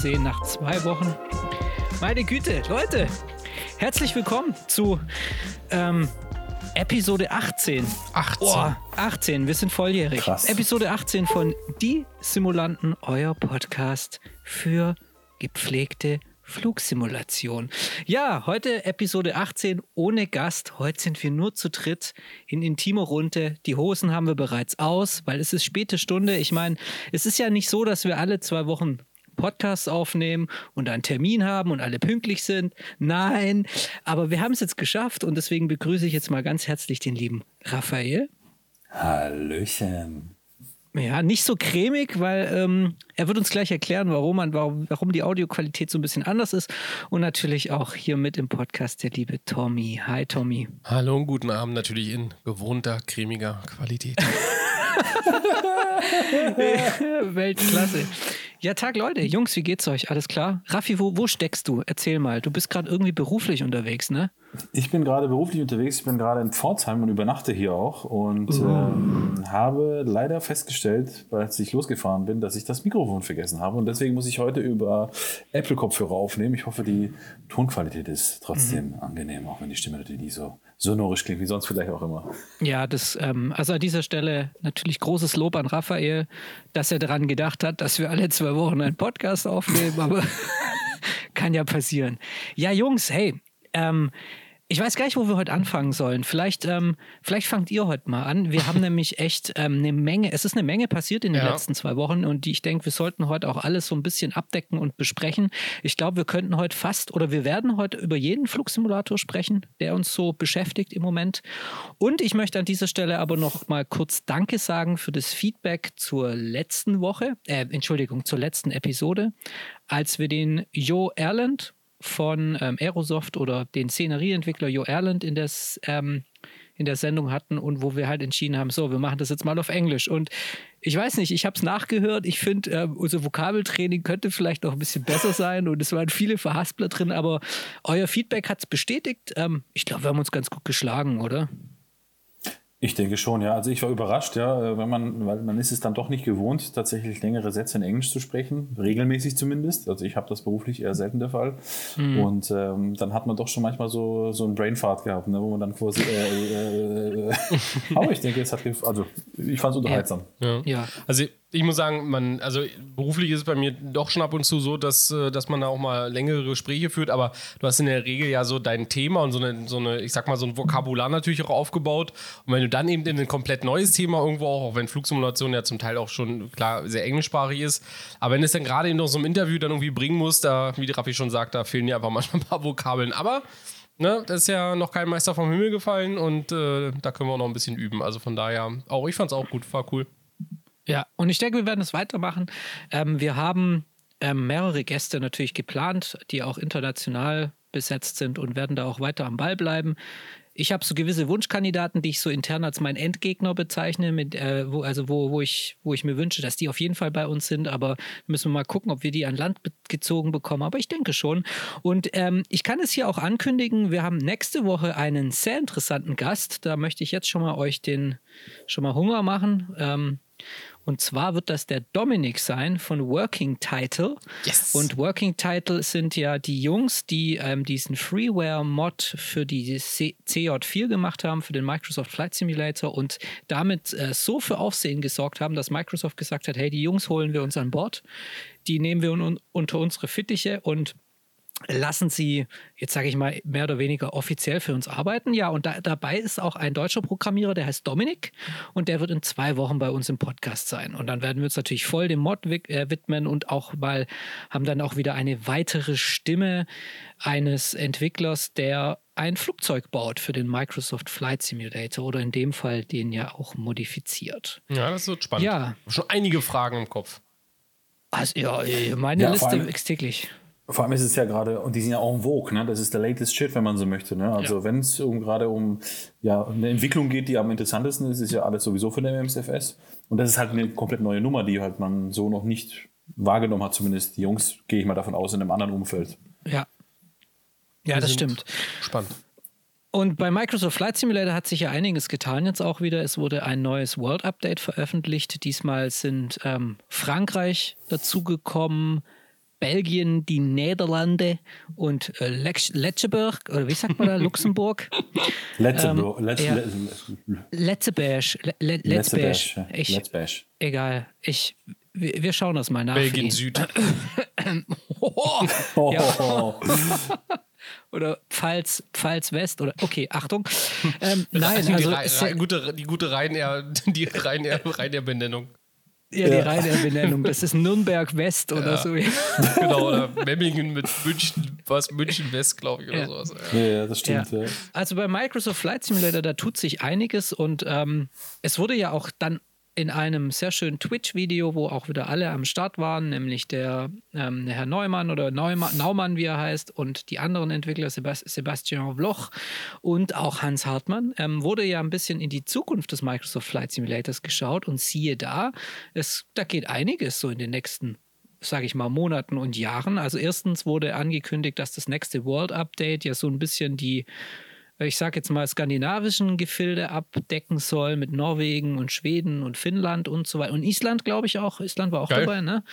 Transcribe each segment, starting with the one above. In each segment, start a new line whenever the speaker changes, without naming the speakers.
endlich wiederzusehen nach zwei Wochen. Meine Güte, Leute, herzlich willkommen zu ähm, Episode 18.
18.
Oh, 18, wir sind volljährig.
Krass.
Episode 18 von Die Simulanten, euer Podcast für gepflegte Flugsimulation. Ja, heute Episode 18 ohne Gast. Heute sind wir nur zu dritt in intimer Runde. Die Hosen haben wir bereits aus, weil es ist späte Stunde. Ich meine, es ist ja nicht so, dass wir alle zwei Wochen Podcasts aufnehmen und einen Termin haben und alle pünktlich sind. Nein, aber wir haben es jetzt geschafft und deswegen begrüße ich jetzt mal ganz herzlich den lieben Raphael.
Hallöchen.
Ja, nicht so cremig, weil ähm, er wird uns gleich erklären, warum, man, warum, warum die Audioqualität so ein bisschen anders ist. Und natürlich auch hier mit im Podcast der liebe Tommy. Hi Tommy.
Hallo und guten Abend natürlich in gewohnter, cremiger Qualität.
Weltklasse. Ja, Tag Leute. Jungs, wie geht's euch? Alles klar? Raffi, wo, wo steckst du? Erzähl mal. Du bist gerade irgendwie beruflich unterwegs, ne?
Ich bin gerade beruflich unterwegs, ich bin gerade in Pforzheim und übernachte hier auch und ähm, habe leider festgestellt, als ich losgefahren bin, dass ich das Mikrofon vergessen habe und deswegen muss ich heute über Apple-Kopfhörer aufnehmen. Ich hoffe, die Tonqualität ist trotzdem angenehm, auch wenn die Stimme natürlich nicht so sonorisch klingt, wie sonst vielleicht auch immer.
Ja, das, ähm, also an dieser Stelle natürlich großes Lob an Raphael, dass er daran gedacht hat, dass wir alle zwei Wochen einen Podcast aufnehmen, aber kann ja passieren. Ja, Jungs, hey, ähm, ich weiß gar nicht, wo wir heute anfangen sollen. Vielleicht, ähm, vielleicht fangt ihr heute mal an. Wir haben nämlich echt ähm, eine Menge, es ist eine Menge passiert in den
Ja.
letzten zwei Wochen und die, ich denke, wir sollten heute auch alles so ein bisschen abdecken und besprechen. Ich glaube, wir könnten heute fast oder wir werden heute über jeden Flugsimulator sprechen, der uns so beschäftigt im Moment. Und ich möchte an dieser Stelle aber noch mal kurz Danke sagen für das Feedback zur letzten Woche, äh, Entschuldigung, zur letzten Episode, als wir den Jo Erland von ähm, Aerosoft oder den Szenerieentwickler Jo Erland in, das, ähm, in der Sendung hatten und wo wir halt entschieden haben, so, wir machen das jetzt mal auf Englisch. Und ich weiß nicht, ich habe es nachgehört. Ich finde, ähm, unser Vokabeltraining könnte vielleicht noch ein bisschen besser sein und es waren viele Verhaspler drin, aber euer Feedback hat es bestätigt. Ähm, ich glaube, wir haben uns ganz gut geschlagen, oder?
Ich denke schon, ja. Also ich war überrascht, ja, wenn man, weil man ist es dann doch nicht gewohnt, tatsächlich längere Sätze in Englisch zu sprechen, regelmäßig zumindest. Also ich habe das beruflich eher selten der Fall. Und ähm, dann hat man doch schon manchmal so, so einen Brainfart gehabt, ne, wo man dann quasi. Äh, äh, äh, aber ich denke, es hat, also ich fand es unterhaltsam.
Ja.
Ja.
Also ich muss sagen, man, also beruflich ist es bei mir doch schon ab und zu so, dass, äh, dass man da auch mal längere Gespräche führt, aber du hast in der Regel ja so dein Thema und so eine, so eine, ich sag mal, so ein Vokabular natürlich auch aufgebaut. Und wenn du dann eben in ein komplett neues Thema irgendwo auch, auch wenn Flugsimulation ja zum Teil auch schon klar sehr englischsprachig ist, aber wenn es dann gerade noch so im Interview dann irgendwie bringen muss, da, wie Raffi schon sagt, da fehlen dir einfach manchmal ein paar Vokabeln. Aber Ne, das ist ja noch kein Meister vom Himmel gefallen und äh, da können wir auch noch ein bisschen üben. Also von daher, auch ich fand's auch gut, war cool.
Ja, und ich denke, wir werden es weitermachen. Ähm, wir haben ähm, mehrere Gäste natürlich geplant, die auch international besetzt sind und werden da auch weiter am Ball bleiben. Ich habe so gewisse Wunschkandidaten, die ich so intern als mein Endgegner bezeichne, mit, äh, wo, also wo, wo, ich, wo ich mir wünsche, dass die auf jeden Fall bei uns sind. Aber müssen wir mal gucken, ob wir die an Land gezogen bekommen. Aber ich denke schon. Und ähm, ich kann es hier auch ankündigen, wir haben nächste Woche einen sehr interessanten Gast. Da möchte ich jetzt schon mal euch den schon mal Hunger machen. Ähm, und zwar wird das der Dominik sein von Working Title.
Yes.
Und Working Title sind ja die Jungs, die ähm, diesen Freeware-Mod für die C CJ4 gemacht haben, für den Microsoft Flight Simulator und damit äh, so für Aufsehen gesorgt haben, dass Microsoft gesagt hat, hey, die Jungs holen wir uns an Bord, die nehmen wir un unter unsere Fittiche und lassen sie, jetzt sage ich mal, mehr oder weniger offiziell für uns arbeiten. Ja, und da, dabei ist auch ein deutscher Programmierer, der heißt Dominik und der wird in zwei Wochen bei uns im Podcast sein. Und dann werden wir uns natürlich voll dem Mod äh, widmen und auch mal haben dann auch wieder eine weitere Stimme eines Entwicklers, der ein Flugzeug baut für den Microsoft Flight Simulator oder in dem Fall den ja auch modifiziert.
Ja, das wird spannend.
Ja.
Schon einige Fragen im Kopf.
Also ja, meine
Ja,
Liste
allem-
wächst täglich.
Vor allem ist es ja gerade, und die sind ja en vogue, ne? das ist der latest shit, wenn man so möchte. Ne? Also
Ja.
wenn es um, gerade um ja, eine Entwicklung geht, die am interessantesten ist, ist ja alles sowieso von der MSFS. Und das ist halt eine komplett neue Nummer, die halt man so noch nicht wahrgenommen hat, zumindest die Jungs, gehe ich mal davon aus, in einem anderen Umfeld.
Ja. Ja, das stimmt.
Spannend.
Und bei Microsoft Flight Simulator hat sich ja einiges getan jetzt auch wieder. Es wurde ein neues World Update veröffentlicht. Diesmal sind ähm, Frankreich dazugekommen, Belgien, die Niederlande und äh, Letzeburg, oder wie sagt man da, Luxemburg?
Letzeburg.
Ähm,
Letz,
ja.
Letz,
Letzeburg. Le, Le, Letzberg.
Letzberg.
Ich,
Letzberg.
egal. Ich, wir, wir schauen das mal nach.
Belgien. Süd.
Oh,
Oh,
Ja.
oh, oh.
oder Pfalz, Pfalz West oder okay, Achtung. Ähm, nein,
die,
also
Rhein- gute, die gute die Ryanair, Ryanair Benennung.
Ja, die
Ja.
reine Benennung, das ist Nürnberg West oder so.
Genau, oder Memmingen mit München, was München West, glaube ich, oder
Ja.
sowas. Ja.
Ja, ja, das stimmt.
Ja.
Ja.
Also bei Microsoft Flight Simulator, da tut sich einiges und ähm, es wurde ja auch dann in einem sehr schönen Twitch-Video, wo auch wieder alle am Start waren, nämlich der ähm, Herr Neumann oder Neumann, Naumann, wie er heißt, und die anderen Entwickler, Sebas Sebastian Bloch und auch Hans Hartmann, ähm, wurde ja ein bisschen in die Zukunft des Microsoft Flight Simulators geschaut und siehe da, es, da geht einiges so in den nächsten sage ich mal, Monaten und Jahren. Also erstens wurde angekündigt, dass das nächste World Update ja so ein bisschen die, ich sage jetzt mal, skandinavischen Gefilde abdecken soll mit Norwegen und Schweden und Finnland und so weiter. Und Island, glaube ich auch. Island war auch
Geil.
dabei, ne?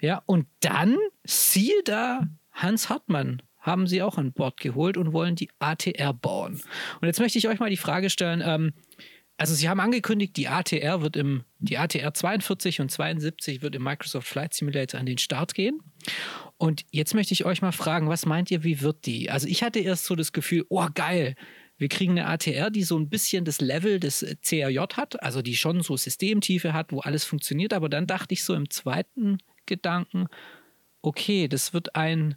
Ja, und dann, siehe da, Hans Hartmann haben sie auch an Bord geholt und wollen die ATR bauen. Und jetzt möchte ich euch mal die Frage stellen, ähm, also sie haben angekündigt, die ATR wird im, die ATR 42 und 72 wird im Microsoft Flight Simulator an den Start gehen. Und jetzt möchte ich euch mal fragen, was meint ihr, wie wird die? Also ich hatte erst so das Gefühl, oh geil, wir kriegen eine ATR, die so ein bisschen das Level des CRJ hat, also die schon so Systemtiefe hat, wo alles funktioniert. Aber dann dachte ich so im zweiten Gedanken, okay, das wird ein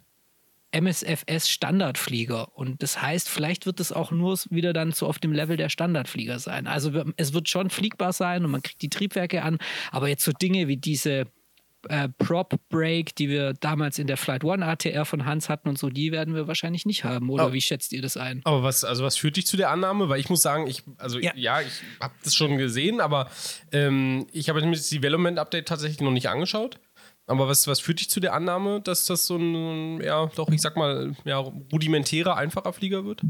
MSFS Standardflieger und das heißt, vielleicht wird es auch nur wieder dann so auf dem Level der Standardflieger sein. Also es wird schon fliegbar sein und man kriegt die Triebwerke an, aber jetzt so Dinge wie diese äh, Prop Break, die wir damals in der Flight One ATR von Hans hatten und so, die werden wir wahrscheinlich nicht haben. Oder
Oh.
wie schätzt ihr das ein?
Aber was, also was führt dich zu der Annahme? Weil ich muss sagen, ich, also
Ja.
ja, ich habe das schon gesehen, aber ähm, ich habe mir das Development Update tatsächlich noch nicht angeschaut. Aber was, was führt dich zu der Annahme, dass das so ein, ja, doch, ich sag mal, ja, rudimentärer, einfacher Flieger wird?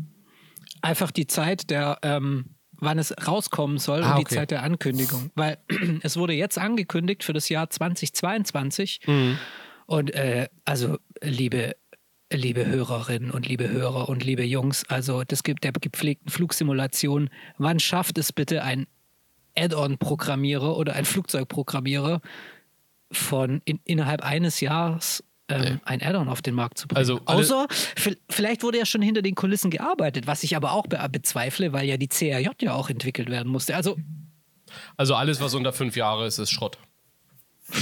Einfach die Zeit der, ähm, wann es rauskommen soll
Ah,
und die
okay.
Zeit der Ankündigung. Weil es wurde jetzt angekündigt für das Jahr 2022.
Mhm.
Und äh, also, liebe, liebe Hörerinnen und liebe Hörer und liebe Jungs, also das gibt der gepflegten Flugsimulation, wann schafft es bitte ein Add-on-Programmierer oder ein Flugzeugprogrammierer von in, innerhalb eines Jahres ähm, ein Add-on auf den Markt zu bringen.
Also
Außer, vi- vielleicht wurde ja schon hinter den Kulissen gearbeitet, was ich aber auch be bezweifle, weil ja die CRJ ja auch entwickelt werden musste. Also
Also alles, was unter fünf Jahre ist, ist Schrott.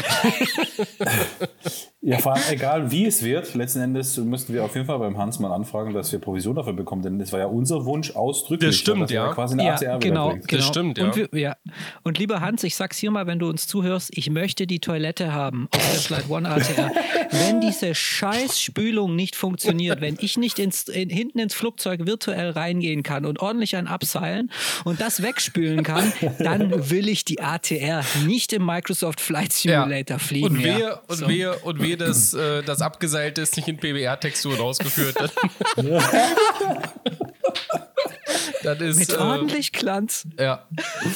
Ja, vor allem, egal wie es wird, letzten Endes müssten wir auf jeden Fall beim Hans mal anfragen, dass wir Provision dafür bekommen, denn das war ja unser Wunsch ausdrücklich.
Das stimmt,
dass
ja.
Quasi eine
ja,
ATR
genau, genau.
stimmt, ja.
Und, wir, ja. Und lieber Hans, ich sag's hier mal, wenn du uns zuhörst, ich möchte die Toilette haben auf der Slide One ATR. wenn diese scheiß Spülung nicht funktioniert, wenn ich nicht ins, in, hinten ins Flugzeug virtuell reingehen kann und ordentlich ein abseilen und das wegspülen kann, dann will ich die ATR nicht im Microsoft Flight Simulator fliegen.
Und
ja.
und
So.
wehe, und wehe, dass äh, das Abgeseilte ist nicht in PBR-Texturen ausgeführt. Dann, dann ist.
Mit
äh,
ordentlich Glanz.
Ja.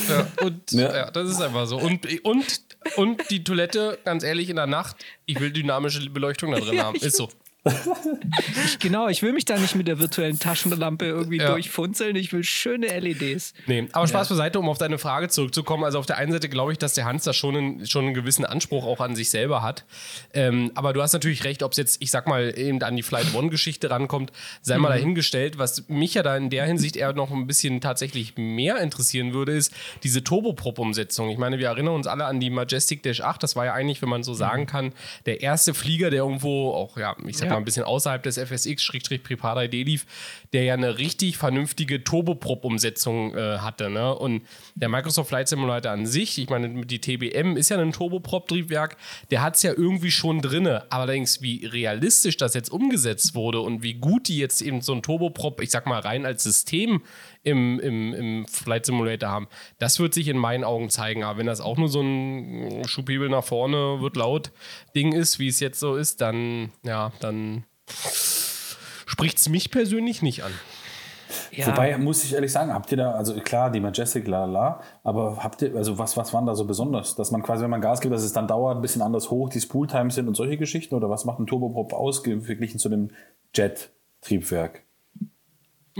ja. Und ja.
Ja.
das ist einfach so. Und, und, und die Toilette, ganz ehrlich, in der Nacht, ich will dynamische Beleuchtung da drin
Ja,
haben. Ist so.
Ich, genau, ich will mich da nicht mit der virtuellen Taschenlampe irgendwie
Ja.
durchfunzeln. Ich will schöne LEDs.
Nee, aber Spaß beiseite, um auf deine Frage zurückzukommen. Also auf der einen Seite glaube ich, dass der Hans da schon einen, schon einen gewissen Anspruch auch an sich selber hat. Ähm, aber du hast natürlich recht, ob es jetzt, ich sag mal, eben an die Flight One-Geschichte rankommt, sei mal dahingestellt. Was mich ja da in der Hinsicht eher noch ein bisschen tatsächlich mehr interessieren würde, ist diese Turboprop-Umsetzung. Ich meine, wir erinnern uns alle an die Majestic Dash 8. Das war ja eigentlich, wenn man so sagen kann, der erste Flieger, der irgendwo auch, ja, ich sag
Ja.
mal, ein bisschen außerhalb des FSX-Prepara ID lief, der ja eine richtig vernünftige Turboprop-Umsetzung äh, hatte. Ne? Und der Microsoft Flight Simulator an sich, ich meine, die TBM ist ja ein Turboprop-Triebwerk, der hat es ja irgendwie schon drinne. Allerdings, wie realistisch das jetzt umgesetzt wurde und wie gut die jetzt eben so ein Turboprop, ich sag mal, rein als System im, im, im Flight Simulator haben, das wird sich in meinen Augen zeigen. Aber wenn das auch nur so ein Schubhebel nach vorne wird laut Ding ist, wie es jetzt so ist, dann, ja, dann spricht es mich persönlich nicht an.
Ja. Wobei, muss ich ehrlich sagen, habt ihr da, also klar, die Majestic, la la, aber habt ihr, also was, was waren da so besonders? Dass man quasi, wenn man Gas gibt, dass es dann dauert, ein bisschen anders hoch, die Spooltimes sind und solche Geschichten? Oder was macht ein Turboprop aus, verglichen zu dem Jet-Triebwerk?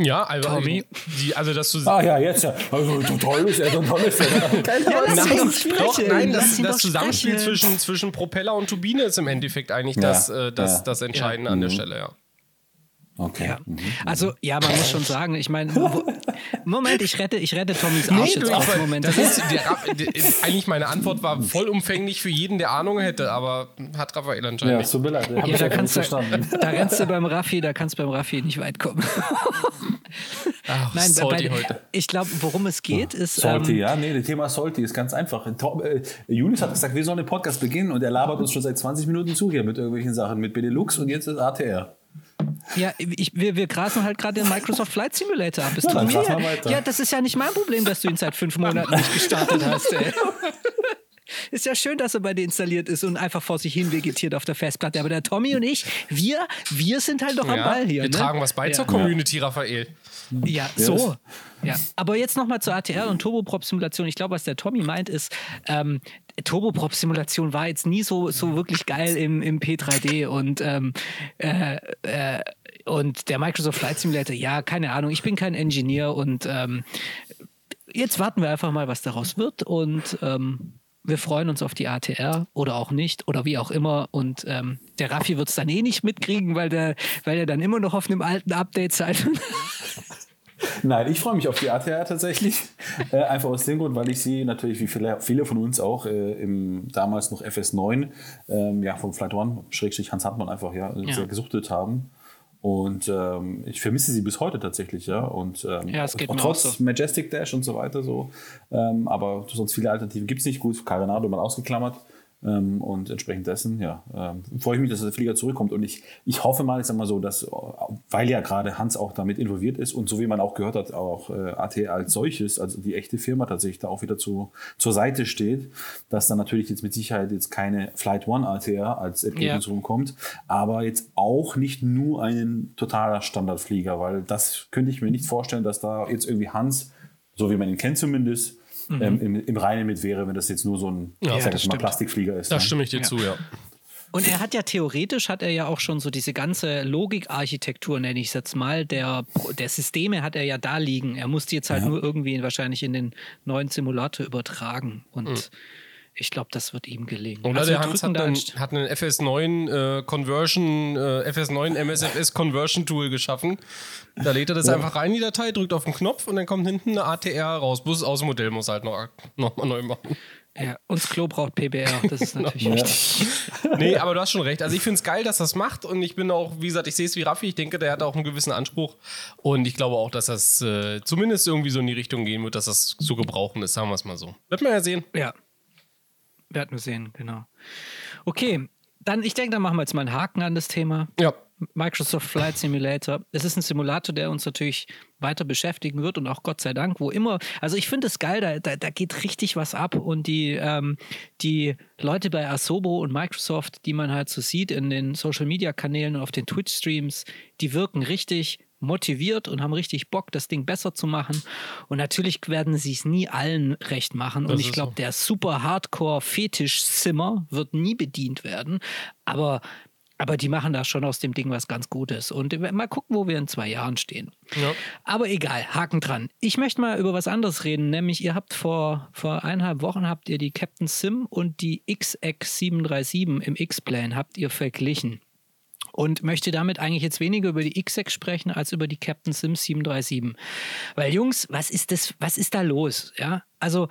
Ja, also,
Tommy.
Die, also dass du.
Ah ja, jetzt ja. Also toll ist er, toll ist er.
Keine ja, nein, doch, nein, das, das Zusammenspiel zwischen, zwischen Propeller und Turbine ist im Endeffekt eigentlich ja, das, äh, das, ja. das Entscheidende an der mhm. Stelle, ja.
Okay.
Ja. Mhm. Also, ja, man muss schon sagen, ich meine, Moment, ich rette, ich rette Tommys Arsch nee, jetzt auch. Moment.
Das ist, der, der, eigentlich meine Antwort war vollumfänglich für jeden, der Ahnung hätte, aber hat Raphael anscheinend.
Ja, so mir leid.
Ja, da, kannst du, da rennst du beim Raffi, da kannst du beim Raffi nicht weit kommen.
Ach, Nein, bei, heute.
ich glaube, worum es geht, ist.
Salty, ähm, ja, nee, das Thema Salty ist ganz einfach. Äh, Julius hat gesagt, wir sollen den Podcast beginnen und er labert uns schon seit 20 Minuten zu hier mit irgendwelchen Sachen, mit Benelux und jetzt ist ATR.
Ja, ich, wir, wir grasen halt gerade den Microsoft Flight Simulator ab. Ja, ja, ja, das ist ja nicht mein Problem, dass du ihn seit fünf Monaten nicht gestartet hast. Ey. Ist ja schön, dass er bei dir installiert ist und einfach vor sich hin vegetiert auf der Festplatte. Aber der Tommy und ich, wir, wir sind halt doch ja, am Ball hier.
Wir
ne?
tragen was bei ja. zur Community, Raphael.
Ja, so. Ja. Aber jetzt nochmal zur ATR und Turboprop-Simulation. Ich glaube, was der Tommy meint, ist, ähm, Turboprop-Simulation war jetzt nie so, so wirklich geil im, im P3D und ähm, äh, äh, und der Microsoft Flight Simulator, ja, keine Ahnung, ich bin kein Engineer und ähm, jetzt warten wir einfach mal, was daraus wird und ähm, wir freuen uns auf die ATR oder auch nicht oder wie auch immer. Und ähm, der Raffi wird es dann eh nicht mitkriegen, weil der, weil er dann immer noch auf einem alten Update seid.
Nein, ich freue mich auf die ATR tatsächlich. Äh, einfach aus dem Grund, weil ich sie natürlich, wie viele, viele von uns auch, äh, im damals noch FS9, ähm, ja, vom Flight One, Schrägstrich Hans Hartmann einfach ja, ja. sehr gesuchtet haben. Und ähm, ich vermisse sie bis heute tatsächlich, ja. Und ähm,
ja, es geht
trotz
so.
Majestic Dash und so weiter so. Ähm, aber sonst viele Alternativen gibt es nicht. Gut, Carenado mal ausgeklammert. Ähm, und entsprechend dessen, ja, ähm, freue ich mich, dass der Flieger zurückkommt. Und ich, ich hoffe mal, ich sag mal so, dass, weil ja gerade Hans auch damit involviert ist und so wie man auch gehört hat, auch äh, AT als solches, also die echte Firma tatsächlich da auch wieder zu, zur Seite steht, dass dann natürlich jetzt mit Sicherheit jetzt keine Flight One ATR als Ergebnis ja. rumkommt, aber jetzt auch nicht nur ein totaler Standardflieger, weil das könnte ich mir nicht vorstellen, dass da jetzt irgendwie Hans, so wie man ihn kennt zumindest, mhm. ähm, im, im Reinen mit wäre, wenn das jetzt nur so ein
ja,
sag mal, Plastikflieger ist.
Da ne? stimme ich dir ja. zu, ja.
Und er hat ja theoretisch, hat er ja auch schon so diese ganze Logikarchitektur, nenne ich es jetzt mal, der, der Systeme hat er ja da liegen. Er musste jetzt halt ja. nur irgendwie wahrscheinlich in den neuen Simulator übertragen. Und mhm. Ich glaube, das wird ihm gelingen.
Oder also der Hans hat einen, hat einen FS9 äh, Conversion, äh, FS9 MSFS Conversion Tool geschaffen. Da lädt er das ja. einfach rein, die Datei, drückt auf den Knopf und dann kommt hinten eine ATR raus. Bloß das Außenmodell muss halt noch, noch mal neu machen.
Ja, und das Klo braucht PBR, das ist natürlich
ja. wichtig. nee, aber du hast schon recht. Also ich finde es geil, dass das macht und ich bin auch, wie gesagt, ich sehe es wie Raffi, ich denke, der hat auch einen gewissen Anspruch und ich glaube auch, dass das äh, zumindest irgendwie so in die Richtung gehen wird, dass das zu gebrauchen ist, sagen wir es mal so. Wird man ja sehen.
Ja, werden wir sehen, genau. Okay, dann, ich denke, dann machen wir jetzt mal einen Haken an das Thema.
Ja.
Microsoft Flight Simulator. Es ist ein Simulator, der uns natürlich weiter beschäftigen wird und auch Gott sei Dank, wo immer. Also ich finde es geil, da, da, da, geht richtig was ab und die, ähm, die Leute bei Asobo und Microsoft, die man halt so sieht in den Social Media Kanälen und auf den Twitch Streams, die wirken richtig motiviert und haben richtig Bock, das Ding besser zu machen. Und natürlich werden sie es nie allen recht machen. Das und ich glaube, so. der super Hardcore-Fetisch-Simmer wird nie bedient werden. Aber aber die machen da schon aus dem Ding was ganz Gutes. Und mal gucken, wo wir in zwei Jahren stehen. Ja. Aber egal, Haken dran. Ich möchte mal über was anderes reden, nämlich ihr habt vor, vor eineinhalb Wochen habt ihr die Captain Sim und die XX 737 im X-Plane habt ihr verglichen und möchte damit eigentlich jetzt weniger über die XSEC sprechen als über die Captain Sims 737. Weil Jungs, was ist das, was ist da los? Ja, also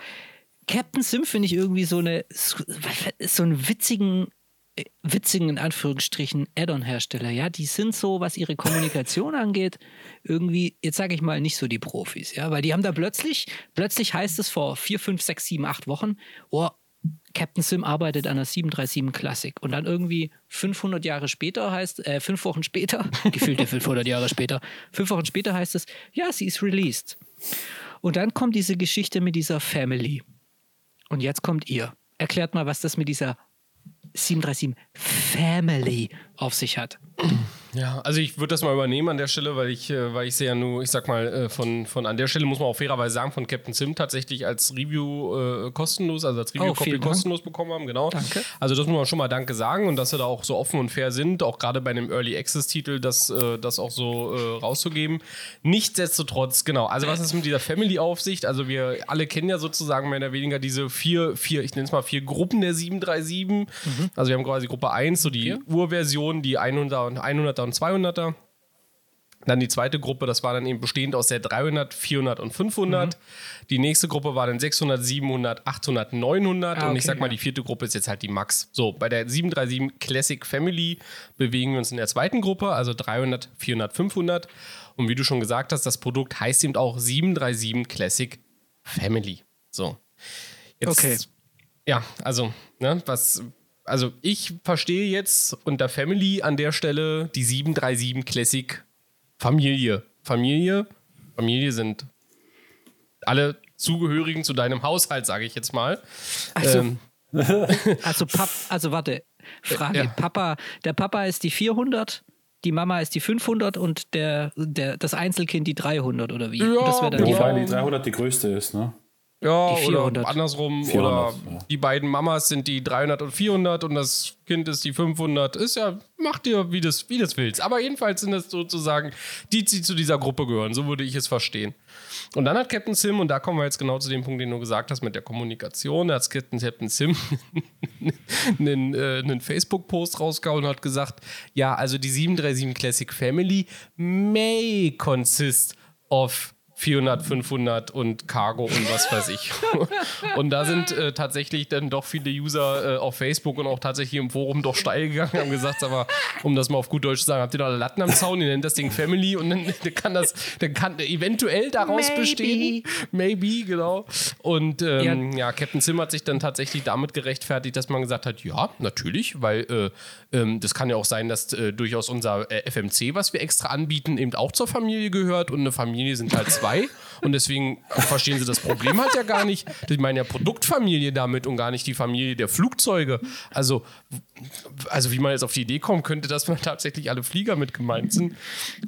Captain Sim finde ich irgendwie so eine so einen witzigen äh, witzigen in Anführungsstrichen Add-on-Hersteller, ja, die sind so, was ihre Kommunikation angeht, irgendwie, jetzt sage ich mal, nicht so die Profis, ja, weil die haben da plötzlich, plötzlich heißt es vor vier, fünf, sechs, sieben, acht Wochen, oh, Captain Sim arbeitet an einer 737 Classic und dann irgendwie 500 Jahre später heißt, äh, fünf Wochen später, gefühlte 500 Jahre später, fünf Wochen später heißt es, ja, sie ist released. Und dann kommt diese Geschichte mit dieser Family. Und jetzt kommt ihr. Erklärt mal, was das mit dieser 737 Family auf sich hat.
Ja, also ich würde das mal übernehmen an der Stelle, weil ich, äh, weil ich sehe ja nur, ich sag mal, äh, von, von an der Stelle muss man auch fairerweise sagen, von Captain Sim tatsächlich als Review äh, kostenlos, also als Review-Copy
Dank.
kostenlos bekommen haben, genau.
Danke.
Also das muss man schon mal Danke sagen und dass sie da auch so offen und fair sind, auch gerade bei einem Early Access-Titel, das, äh, das auch so äh, rauszugeben. Nichtsdestotrotz, genau, also was ist mit dieser Family-Aufsicht? Also wir alle kennen ja sozusagen mehr oder weniger diese vier, vier, ich nenne es mal vier Gruppen der 737. Also wir haben quasi Gruppe 1, so die Urversion, die 100er und 100er und 200er. Dann die zweite Gruppe, das war dann eben bestehend aus der 300, 400 und 500. Die nächste Gruppe war dann 600, 700, 800, 900.
Ah,
und ich
okay,
sag mal,
ja.
die vierte Gruppe ist jetzt halt die Max. So, bei der 737 Classic Family bewegen wir uns in der zweiten Gruppe, also 300, 400, 500. Und wie du schon gesagt hast, das Produkt heißt eben auch 737 Classic Family. So. Jetzt,
Okay.
Ja, also, ne, was. Also ich verstehe jetzt unter Family an der Stelle die 737 Classic Familie. Familie, Familie sind alle Zugehörigen zu deinem Haushalt, sage ich jetzt mal.
Also,
Ähm,
also, Pap also warte, Frage.
Ja.
Papa, der Papa ist die 400, die Mama ist die 500 und der, der, das Einzelkind die 300 oder wie?
Ja,
das wäre dann die
ja.
Wobei die 300 die größte ist, ne?
Ja,
Die 400.
oder andersrum.
400,
oder
ja.
die beiden Mamas sind die 300 und 400 und das Kind ist die 500. Ist ja, mach dir, wie das, wie das willst. Aber jedenfalls sind das sozusagen die, die zu dieser Gruppe gehören. So würde ich es verstehen. Und dann hat Captain Sim, und da kommen wir jetzt genau zu dem Punkt, den du gesagt hast mit der Kommunikation, da hat Captain, Captain Sim einen, äh, einen Facebook-Post rausgehauen und hat gesagt, ja, also die 737 Classic Family may consist of 400, 500 und Cargo und was weiß ich. und da sind äh, tatsächlich dann doch viele User äh, auf Facebook und auch tatsächlich im Forum doch steil gegangen, haben gesagt, aber um das mal auf gut Deutsch zu sagen, habt ihr da Latten am Zaun, ihr nennt das Ding Family und dann, dann kann das, dann kann eventuell daraus
Maybe.
bestehen. Maybe, genau. Und ähm, ja. Captain Sim hat sich dann tatsächlich damit gerechtfertigt, dass man gesagt hat, ja, natürlich, weil äh, ähm, das kann ja auch sein, dass äh, durchaus unser äh, FMC, was wir extra anbieten, eben auch zur Familie gehört und eine Familie sind halt zwei und deswegen verstehen sie das Problem halt ja gar nicht. Ich meine ja Produktfamilie damit und gar nicht die Familie der Flugzeuge. Also, also wie man jetzt auf die Idee kommen könnte, dass man tatsächlich alle Flieger mit gemeint sind.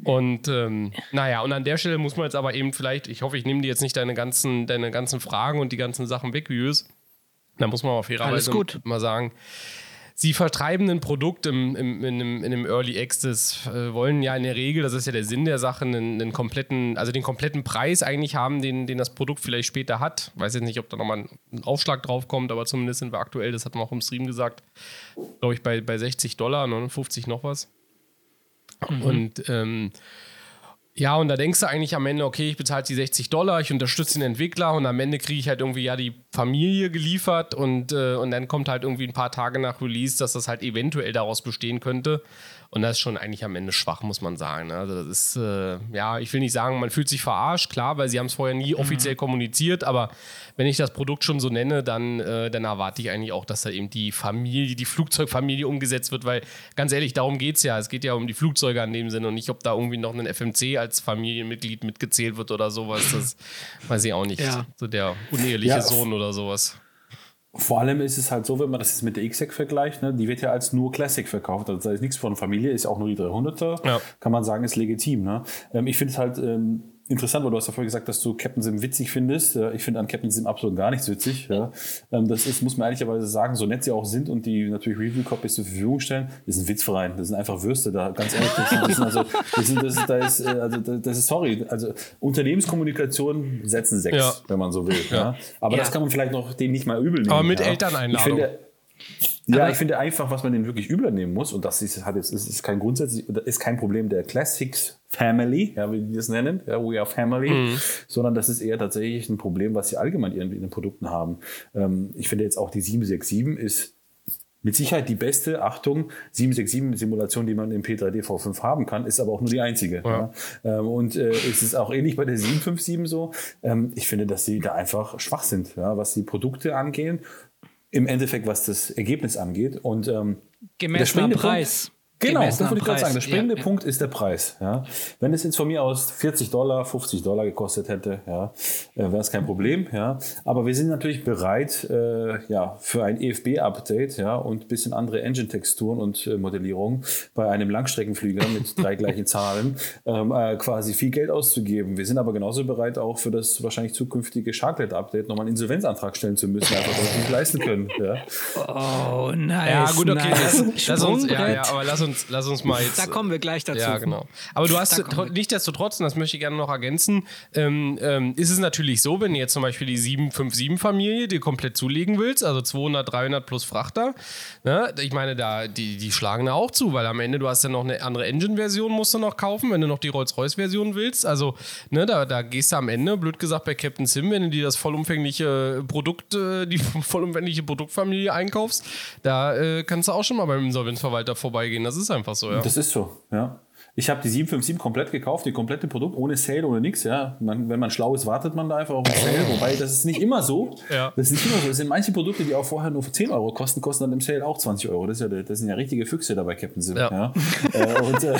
Und ähm, naja, und an der Stelle muss man jetzt aber eben vielleicht, ich hoffe, ich nehme dir jetzt nicht deine ganzen, deine ganzen Fragen und die ganzen Sachen weg, wie es. Da muss man auf fairerweise mal sagen, Sie vertreiben ein Produkt im, im, in, einem, in einem Early Access, äh, wollen ja in der Regel, das ist ja der Sinn der Sache, einen, einen kompletten, also den kompletten Preis eigentlich haben, den, den das Produkt vielleicht später hat. Weiß jetzt nicht, ob da nochmal ein Aufschlag drauf kommt, aber zumindest sind wir aktuell, das hat man auch im Stream gesagt, glaube ich, bei, bei 60 Dollar, 59 noch was. Und ähm, ja, und da denkst du eigentlich am Ende, okay, ich bezahle die 60 Dollar, ich unterstütze den Entwickler und am Ende kriege ich halt irgendwie ja die Familie geliefert und, äh, und dann kommt halt irgendwie ein paar Tage nach Release, dass das halt eventuell daraus bestehen könnte. Und das ist schon eigentlich am Ende schwach, muss man sagen. ne? Also das ist, äh, ja, ich will nicht sagen, man fühlt sich verarscht, klar, weil sie haben es vorher nie offiziell kommuniziert, aber wenn ich das Produkt schon so nenne, dann, äh, dann erwarte ich eigentlich auch, dass da eben die Familie, die Flugzeugfamilie umgesetzt wird, weil ganz ehrlich, darum geht es ja. Es geht ja um die Flugzeuge an dem Sinne und nicht, ob da irgendwie noch ein FMC als Familienmitglied mitgezählt wird oder sowas. Das weiß ich auch nicht.
Ja.
So der uneheliche
Ja.
Sohn oder sowas.
Vor allem ist es halt so, wenn man das jetzt mit der XSEC vergleicht, ne, die wird ja als nur Classic verkauft. Also da ist nichts von Familie, ist auch nur die 300er.
Ja.
Kann man sagen, ist legitim. Ne? Ähm, ich finde es halt ähm, interessant, weil du hast ja vorher gesagt, dass du Captain Sim witzig findest. Ich finde an Captain Sim absolut gar nichts witzig. Ja. Ähm, das ist, muss man ehrlicherweise sagen, so nett sie auch sind und die natürlich Review-Copies zur Verfügung stellen, das ist ein Witzverein. Das sind einfach Würste da, ganz ehrlich. Das, sind- das, also, das, sind, das, ist, da ist, äh, also, das das ist, sorry, also Unternehmenskommunikation setzen sechs,
Ja.
wenn man so will. Ja. Aber
Ja.
das kann man vielleicht noch denen nicht mal übel nehmen.
Aber mit
ja.
Elterneinladung.
Ich finde, ja,
Aber-
ich finde einfach, was man denen wirklich übel nehmen muss, und das ist, hat jetzt, ist, ist kein grundsätzlich, ist kein Problem der Classics Family, ja, wie die das nennen, ja, We are Family, sondern das ist eher tatsächlich ein Problem, was sie allgemein irgendwie in den Produkten haben. Ähm, ich finde jetzt auch die 767 ist mit Sicherheit die beste, Achtung, 767-Simulation, die man im P3D V5 haben kann, ist aber auch nur die einzige. Ja. Ähm, und äh, es ist auch ähnlich bei der 757 so. Ähm, ich finde, dass sie da einfach schwach sind, ja, was die Produkte angehen, im Endeffekt, was das Ergebnis angeht. Und ähm, der
Gemessener Preis.
Genau, das würde ich gerade sagen. Der springende
Ja, ja.
Punkt ist der Preis. Ja. Wenn es jetzt von mir aus 40 Dollar, 50 Dollar gekostet hätte, ja, äh, wäre es kein Problem. Ja. Aber wir sind natürlich bereit äh, ja, für ein EFB-Update ja, und ein bisschen andere Engine-Texturen und äh, Modellierung bei einem Langstreckenflieger mit drei gleichen Zahlen ähm, äh, quasi viel Geld auszugeben. Wir sind aber genauso bereit, auch für das wahrscheinlich zukünftige Sharklet-Update nochmal einen Insolvenzantrag stellen zu müssen, einfach weil wir es nicht leisten können. Ja.
Oh, nice.
Ja, gut, okay.
Nice.
Lass, lass uns, ja, ja, aber lass uns, lass uns mal jetzt.
Da kommen wir gleich dazu.
Ja, genau. Aber du hast nichtsdestotrotz, und das möchte ich gerne noch ergänzen, ähm, ähm, ist es natürlich so, wenn du jetzt zum Beispiel die 757-Familie dir komplett zulegen willst, also 200, 300 plus Frachter, ne? ich meine, da, die, die schlagen da auch zu, weil am Ende du hast ja noch eine andere Engine-Version, musst du noch kaufen, wenn du noch die Rolls-Royce-Version willst. Also, ne, da, da gehst du am Ende, blöd gesagt, bei Captain Sim, wenn du dir das vollumfängliche Produkt, äh, die vollumfängliche Produktfamilie einkaufst, da äh, kannst du auch schon mal beim Insolvenzverwalter vorbeigehen. Das ist einfach so, ja.
Das ist so, ja. Ich habe die 757 komplett gekauft, die komplette Produkt, ohne Sale, ohne nichts. Ja. Man, wenn man schlau ist, wartet man da einfach auf einen Sale. Wobei, das ist nicht immer so.
Ja.
Das ist nicht immer so. Es sind manche Produkte, die auch vorher nur für 10 Euro kosten, kosten dann im Sale auch 20 Euro. Das, ist ja, das sind ja richtige Füchse da bei Captain Sim.
Ja.
Ja. Äh, und, äh,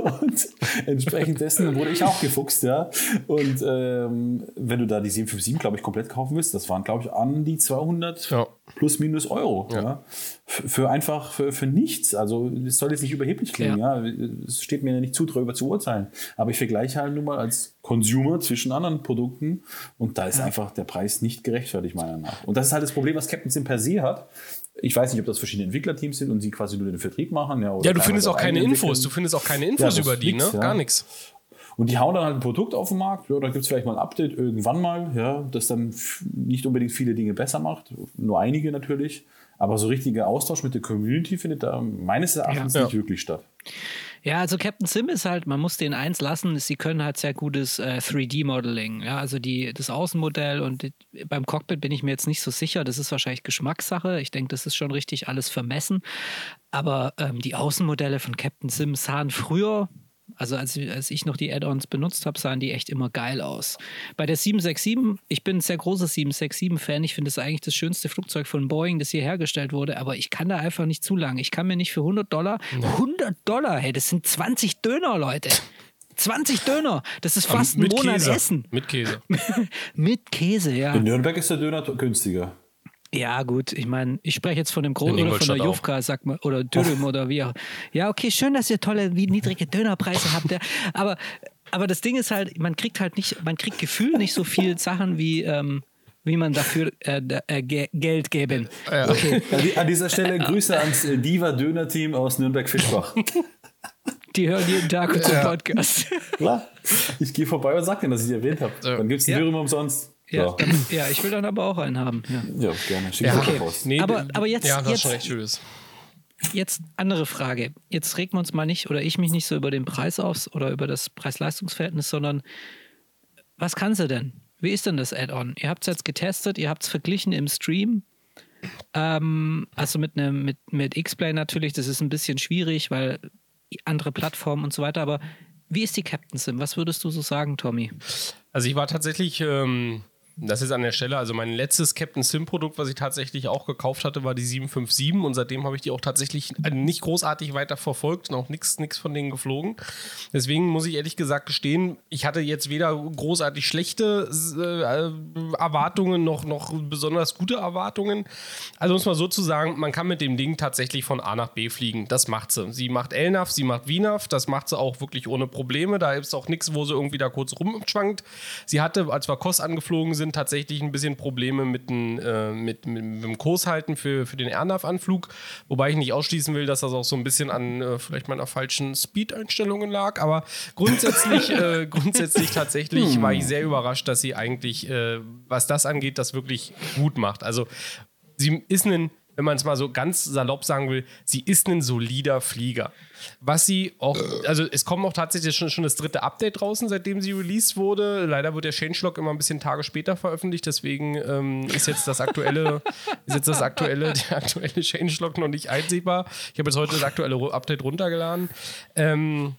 und entsprechend dessen wurde ich auch gefuchst. Ja. Und ähm, wenn du da die 757, glaube ich, komplett kaufen willst, das waren, glaube ich, an die 200
Ja.
Plus minus Euro. Ja. F- Für einfach, für, für nichts. Also, es soll jetzt nicht überheblich klingen. Ja. Es steht mir ja nicht zu, darüber zu urteilen. Aber ich vergleiche halt nun mal als Consumer zwischen anderen Produkten und da ist einfach der Preis nicht gerechtfertigt, meiner Meinung nach. Und das ist halt das Problem, was Captain Sim per se hat. Ich weiß nicht, ob das verschiedene Entwicklerteams sind und sie quasi nur den Vertrieb machen. Ja,
Ja, du findest auch keine Infos. Du findest auch keine
Ja,
Infos über die,
nix,
ne?
ja.
Gar nichts.
Und die hauen dann halt ein Produkt auf den Markt, ja, da gibt es vielleicht mal ein Update irgendwann mal, ja, das dann nicht unbedingt viele Dinge besser macht, nur einige natürlich. Aber so richtiger Austausch mit der Community findet da meines Erachtens
Ja.
nicht wirklich statt.
Ja, also Captain Sim ist halt, man muss den eins lassen, sie können halt sehr gutes äh, 3D-Modeling. Ja, also die, das Außenmodell und die, beim Cockpit bin ich mir jetzt nicht so sicher. Das ist wahrscheinlich Geschmackssache. Ich denke, das ist schon richtig alles vermessen. Aber ähm, die Außenmodelle von Captain Sim sahen früher, also als, als ich noch die Add-ons benutzt habe, sahen die echt immer geil aus. Bei der 767, ich bin ein sehr großer 767-Fan. Ich finde es eigentlich das schönste Flugzeug von Boeing, das hier hergestellt wurde. Aber ich kann da einfach nicht zu lang. Ich kann mir nicht für 100 Dollar, 100 Dollar, hey, das sind 20 Döner, Leute. 20 Döner, das ist fast ein
mit
Monat
Käse.
Essen.
Mit Käse.
Mit Käse, ja.
In Nürnberg ist der Döner günstiger.
Ja, gut, ich meine, ich spreche jetzt von dem Großen oder von der. Jufka, sag mal, oder Dürüm oder wie auch. Ja, okay, schön, dass ihr tolle, wie niedrige Dönerpreise habt. Ja. Aber, aber das Ding ist halt, man kriegt halt nicht, man kriegt Gefühl nicht so viel Sachen wie, ähm, wie man dafür äh, äh, ge Geld geben. Okay,
An die- An dieser Stelle Grüße ans äh, Diva Döner Team aus Nürnberg-Fischbach.
die hören jeden Tag unseren Podcast.
Klar. Ich gehe vorbei und sag denen, dass ich die erwähnt habe.
Ja.
Dann gibt es den
Ja.
Dürüm umsonst.
Ja,
So.
dann, ja, ich will dann aber auch einen haben. Ja.
ja gerne. Schick
Ja,
okay. raus.
nee,
Aber- aber jetzt-
Ja, du hast
jetzt-
schon recht, Julius.
Jetzt andere Frage. Jetzt regen wir uns mal nicht oder ich mich nicht so über den Preis aus oder über das Preis-Leistungs-Verhältnis, sondern was kann sie denn? Wie ist denn das Add-on? Ihr habt es jetzt getestet, ihr habt es verglichen im Stream. Ähm, also mit einem mit, mit X-Play natürlich, das ist ein bisschen schwierig, weil andere Plattformen und so weiter, aber wie ist die Captain Sim? Was würdest du so sagen, Tommy?
Also ich war tatsächlich, ähm, das ist an der Stelle, also mein letztes Captain Sim Produkt, was ich tatsächlich auch gekauft hatte, war die 757 und seitdem habe ich die auch tatsächlich nicht großartig weiter verfolgt und auch nichts von denen geflogen. Deswegen muss ich ehrlich gesagt gestehen, ich hatte jetzt weder großartig schlechte äh, Erwartungen noch, noch besonders gute Erwartungen. Also muss man so zu sagen, man kann mit dem Ding tatsächlich von A nach B fliegen. Das macht sie. Sie macht LNAV, sie macht VNAV, das macht sie auch wirklich ohne Probleme. Da ist auch nichts, wo sie irgendwie da kurz rumschwankt. Sie hatte, als wir Kos angeflogen sind, tatsächlich ein bisschen Probleme mit, dem, äh, mit, mit, mit dem Kurshalten für, für den AirNav-Anflug. Wobei ich nicht ausschließen will, dass das auch so ein bisschen an äh, vielleicht meiner falschen Speed-Einstellungen lag. Aber grundsätzlich, äh, grundsätzlich tatsächlich war ich sehr überrascht, dass sie eigentlich, äh, was das angeht, das wirklich gut macht. Also sie ist ein, wenn man es mal so ganz salopp sagen will, sie ist ein solider Flieger. Was sie auch, also es kommt auch tatsächlich schon, schon das dritte Update draußen, seitdem sie released wurde. Leider wird der Changelog immer ein bisschen Tage später veröffentlicht, deswegen ähm, ist jetzt das aktuelle, ist jetzt das aktuelle, der aktuelle Changelog noch nicht einsehbar. Ich habe jetzt heute das aktuelle Update runtergeladen. Ähm,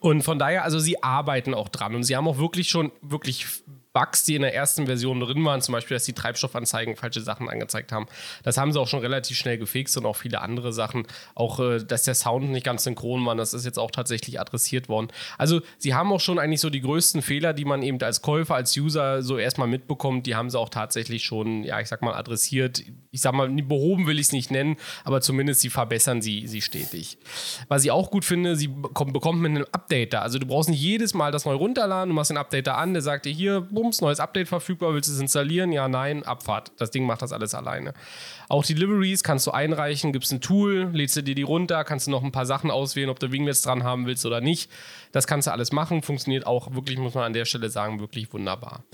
und von daher, also sie arbeiten auch dran und sie haben auch wirklich schon wirklich Bugs, die in der ersten Version drin waren, zum Beispiel, dass die Treibstoffanzeigen falsche Sachen angezeigt haben. Das haben sie auch schon relativ schnell gefixt und auch viele andere Sachen. Auch, äh, dass der Sound nicht ganz synchron war, das ist jetzt auch tatsächlich adressiert worden. Also, sie haben auch schon eigentlich so die größten Fehler, die man eben als Käufer, als User so erstmal mitbekommt, die haben sie auch tatsächlich schon, ja, ich sag mal, adressiert. Ich sag mal, behoben will ich es nicht nennen, aber zumindest sie verbessern sie, sie stetig. Was ich auch gut finde, sie bekommt mit einem Update da. Also, du brauchst nicht jedes Mal das neu runterladen, du machst den Update da an, der sagt dir hier, bums, neues Update verfügbar, willst du es installieren? Ja, nein, Abfahrt. Das Ding macht das alles alleine. Auch die Deliveries kannst du einreichen, gibst ein Tool, lädst du dir die runter, kannst du noch ein paar Sachen auswählen, ob du Winglets dran haben willst oder nicht. Das kannst du alles machen, funktioniert auch wirklich, muss man an der Stelle sagen, wirklich wunderbar.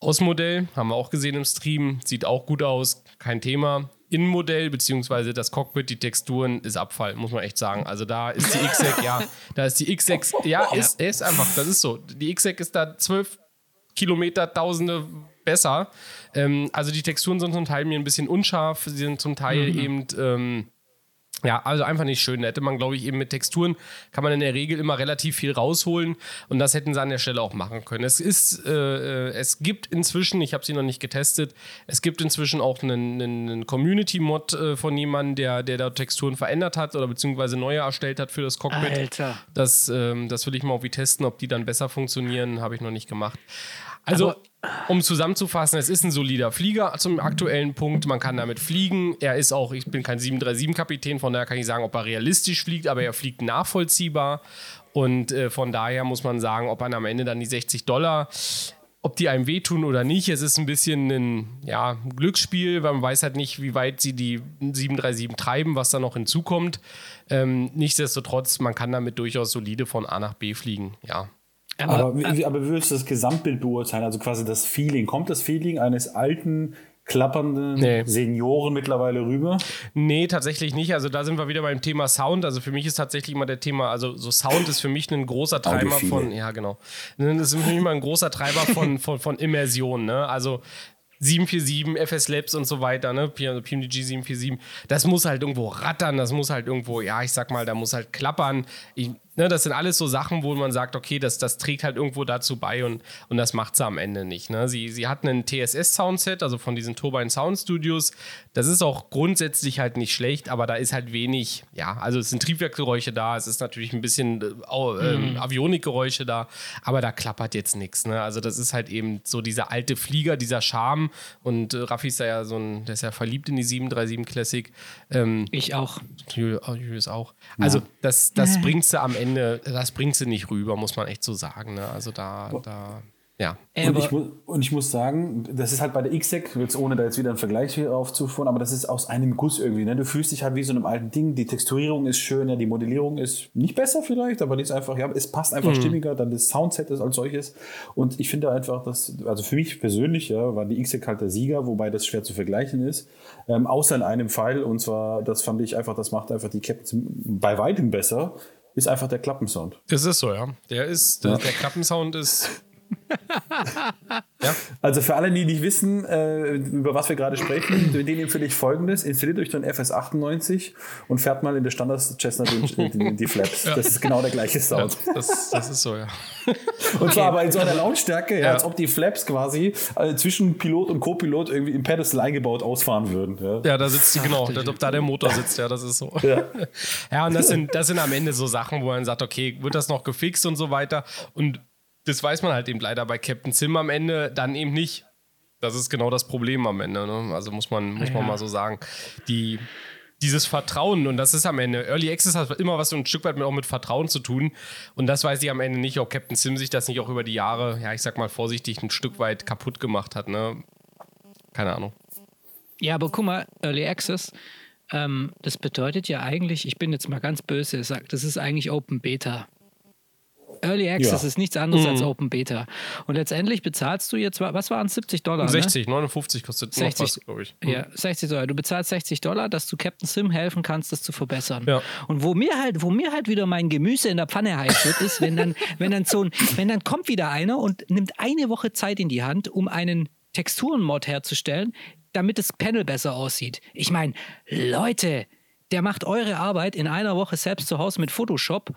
Außenmodell haben wir auch gesehen im Stream, sieht auch gut aus, kein Thema. Innenmodell beziehungsweise das Cockpit, die Texturen ist Abfall, muss man echt sagen. Also da ist die XSEC, ja, da ist die XSEC, ja, ist, ist einfach, das ist so. Die XSEC ist da zwölf Kilometer, Tausende besser. Ähm, also die Texturen sind zum Teil mir ein bisschen unscharf, sie sind zum Teil mhm. eben ähm, ja, also einfach nicht schön. Da hätte man, glaube ich, eben mit Texturen kann man in der Regel immer relativ viel rausholen und das hätten sie an der Stelle auch machen können. Es ist, äh, es gibt inzwischen, ich habe sie noch nicht getestet, es gibt inzwischen auch einen, einen Community-Mod äh, von jemandem, der, der da Texturen verändert hat oder beziehungsweise neue erstellt hat für das Cockpit. Alter. Das, ähm, das will ich mal irgendwie testen, ob die dann besser funktionieren, habe ich noch nicht gemacht. Also, Aber um zusammenzufassen, es ist ein solider Flieger zum aktuellen Punkt. Man kann damit fliegen. Er ist auch, ich bin kein 737-Kapitän, von daher kann ich sagen, ob er realistisch fliegt, aber er fliegt nachvollziehbar. Und äh, von daher muss man sagen, ob man am Ende dann die 60 Dollar, ob die einem wehtun oder nicht. Es ist ein bisschen ein ja, Glücksspiel, weil man weiß halt nicht, wie weit sie die 737 treiben, was da noch hinzukommt. Ähm, nichtsdestotrotz, man kann damit durchaus solide von A nach B fliegen. Ja.
Aber, aber, wie, aber würdest du das Gesamtbild beurteilen? Also quasi das Feeling. Kommt das Feeling eines alten, klappernden nee. Senioren mittlerweile rüber?
Nee, tatsächlich nicht. Also da sind wir wieder beim Thema Sound. Also für mich ist tatsächlich immer der Thema, also so Sound ist für mich ein großer Treiber von, ja genau. Das ist für mich immer ein großer Treiber von, von, von Immersion. Ne? Also 747, FS Labs und so weiter, ne? PMDG 747, das muss halt irgendwo rattern, das muss halt irgendwo, ja, ich sag mal, da muss halt klappern. Ich, Ne, das sind alles so Sachen, wo man sagt, okay, das, das trägt halt irgendwo dazu bei und, und das macht sie am Ende nicht. Ne? Sie, sie hatten ein TSS-Soundset, also von diesen Turbine Sound Studios. Das ist auch grundsätzlich halt nicht schlecht, aber da ist halt wenig, ja, also es sind Triebwerkgeräusche da, es ist natürlich ein bisschen äh, mhm. Avionikgeräusche da, aber da klappert jetzt nichts. Ne? Also das ist halt eben so dieser alte Flieger, dieser Charme und äh, Raffi ist ja so ein, der ist ja verliebt in die 737 Classic.
Ähm, ich auch.
Julius auch. Also das, das bringt sie am Ende Ende, das bringt sie nicht rüber, muss man echt so sagen. Ne? Also da, da ja.
Und ich, und ich, muss sagen, das ist halt bei der XSEC, jetzt ohne da jetzt wieder einen Vergleich aufzuführen, aber das ist aus einem Guss irgendwie. Ne? Du fühlst dich halt wie so einem alten Ding. Die Texturierung ist schön, ja, die Modellierung ist nicht besser vielleicht, aber die ist einfach, ja, es passt einfach mhm. stimmiger, dann das Soundset ist als solches. Und ich finde einfach, dass, also für mich persönlich, ja, war die XSEC halt der Sieger, wobei das schwer zu vergleichen ist. Ähm, außer in einem Fall, und zwar, das fand ich einfach, das macht einfach die Captain bei weitem besser ist einfach der Klappensound.
Das ist so, ja. Der ist, ja. der Klappensound ist
ja. Also für alle, die nicht wissen, äh, über was wir gerade sprechen, denen empfehle ich folgendes: Installiert euch den FS98 und fährt mal in der Standard Cessna die, die, die Flaps. Ja. Das ist genau der gleiche Sound.
Ja, das, das, ist so, ja.
Und okay. zwar aber in so einer Lautstärke, ja, als ob die Flaps quasi äh, zwischen Pilot und Co-Pilot irgendwie im Pedestal eingebaut ausfahren würden.
Ja, da sitzt die, genau, als ob da der Motor sitzt, ja, das ist so. Ja, ja und das sind, das sind am Ende so Sachen, wo man sagt, okay, wird das noch gefixt und so weiter. Und das weiß man halt eben leider bei Captain Sim am Ende dann eben nicht. Das ist genau das Problem am Ende. Ne? Also muss man, muss ja. man mal so sagen. Die, dieses Vertrauen, und das ist am Ende, Early Access hat immer was so ein Stück weit mit, auch mit Vertrauen zu tun. Und das weiß ich am Ende nicht, ob Captain Sim sich das nicht auch über die Jahre, ja, ich sag mal vorsichtig, ein Stück weit kaputt gemacht hat. Ne? Keine Ahnung.
Ja, aber guck mal, Early Access, ähm, das bedeutet ja eigentlich, ich bin jetzt mal ganz böse, sagt, das ist eigentlich Open Beta. Early Access ja. ist nichts anderes mhm. als Open Beta. Und letztendlich bezahlst du jetzt, was waren es, 70 Dollar?
60, ne? 59 kostet 60, glaube ich.
Mhm. Ja, 60 Dollar. Du bezahlst 60 Dollar, dass du Captain Sim helfen kannst, das zu verbessern.
Ja.
Und wo mir halt, wo mir halt wieder mein Gemüse in der Pfanne heiß wird, ist, wenn dann, wenn dann so ein, wenn dann kommt wieder einer und nimmt eine Woche Zeit in die Hand, um einen Texturenmod herzustellen, damit das Panel besser aussieht. Ich meine, Leute, der macht eure Arbeit in einer Woche selbst zu Hause mit Photoshop.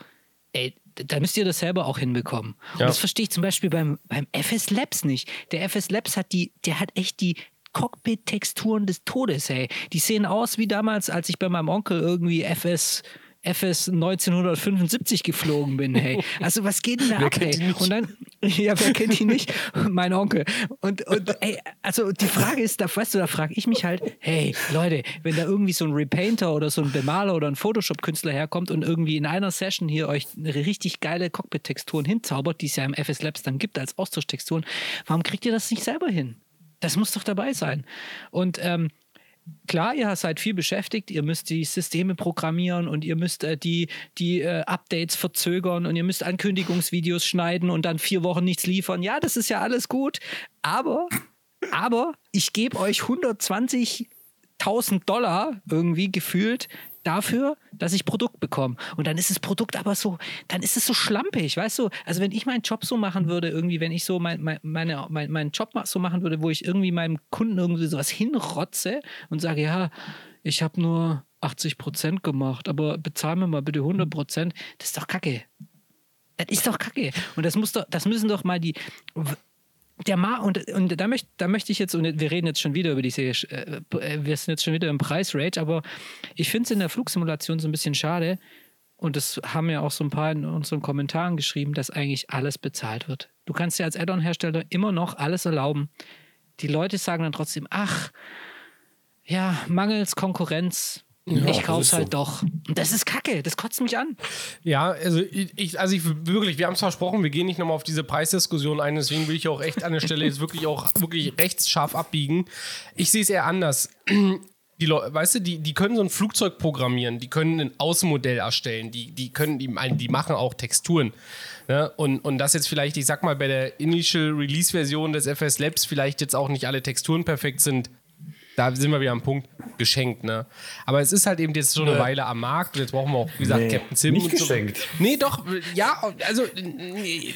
Ey, da müsst ihr das selber auch hinbekommen. Und
Ja.
das verstehe ich zum Beispiel beim, beim FS Labs nicht. Der FS Labs hat die, der hat echt die Cockpit-Texturen des Todes, hey. Die sehen aus wie damals, als ich bei meinem Onkel irgendwie FS. FS 1975 geflogen bin, hey. Also was geht denn da ab,
die
hey?
nicht?
Und dann, ja, wer kennt die nicht? mein Onkel. Und, und ey, also die Frage ist, da, weißt du, da frage ich mich halt, hey, Leute, wenn da irgendwie so ein Repainter oder so ein Bemaler oder ein Photoshop-Künstler herkommt und irgendwie in einer Session hier euch richtig geile Cockpit-Texturen hinzaubert, die es ja im FS Labs dann gibt als Austausch-Texturen, warum kriegt ihr das nicht selber hin? Das muss doch dabei sein. Und ähm, klar, ihr seid viel beschäftigt, ihr müsst die Systeme programmieren und ihr müsst äh, die, die äh, Updates verzögern und ihr müsst Ankündigungsvideos schneiden und dann vier Wochen nichts liefern. Ja, das ist ja alles gut, aber, aber ich gebe euch 120.000 Dollar irgendwie gefühlt dafür, dass ich Produkt bekomme. Und dann ist das Produkt aber so, dann ist es so schlampig, weißt du? Also wenn ich meinen Job so machen würde, irgendwie, wenn ich so mein, mein, meine, mein, meinen Job so machen würde, wo ich irgendwie meinem Kunden irgendwie sowas hinrotze und sage, ja, ich habe nur 80 Prozent gemacht, aber bezahl mir mal bitte 100 Prozent, das ist doch kacke. Das ist doch kacke. Und das muss doch, das müssen doch mal die. Der Ma und, und da, möchte, da möchte ich jetzt, und wir reden jetzt schon wieder über diese, äh, wir sind jetzt schon wieder im Preisrage, aber ich finde es in der Flugsimulation so ein bisschen schade, und das haben ja auch so ein paar in unseren Kommentaren geschrieben, dass eigentlich alles bezahlt wird. Du kannst dir als Add-on-Hersteller immer noch alles erlauben. Die Leute sagen dann trotzdem, ach, ja, mangels Konkurrenz, ich
das
kauf's halt
so.
doch. Das ist Kacke, das kotzt mich an.
Ja, also ich, also ich wirklich, wir haben es versprochen, wir gehen nicht nochmal auf diese Preisdiskussion ein, deswegen will ich auch echt an der Stelle jetzt wirklich auch wirklich rechtsscharf abbiegen. Ich sehe es eher anders. Die Leute, weißt du, die, die können so ein Flugzeug programmieren, die können ein Außenmodell erstellen, die, die können, die, die machen auch Texturen. Ne? Und, und das jetzt vielleicht, ich sag mal, bei der Initial Release-Version des FS Labs vielleicht jetzt auch nicht alle Texturen perfekt sind. Da sind wir wieder am Punkt, geschenkt, ne? Aber es ist halt eben jetzt schon eine Weile am Markt und jetzt brauchen wir auch, wie gesagt,
Nee,
Captain Sim.
nicht
und so.
geschenkt.
Nee, doch, ja, also nee,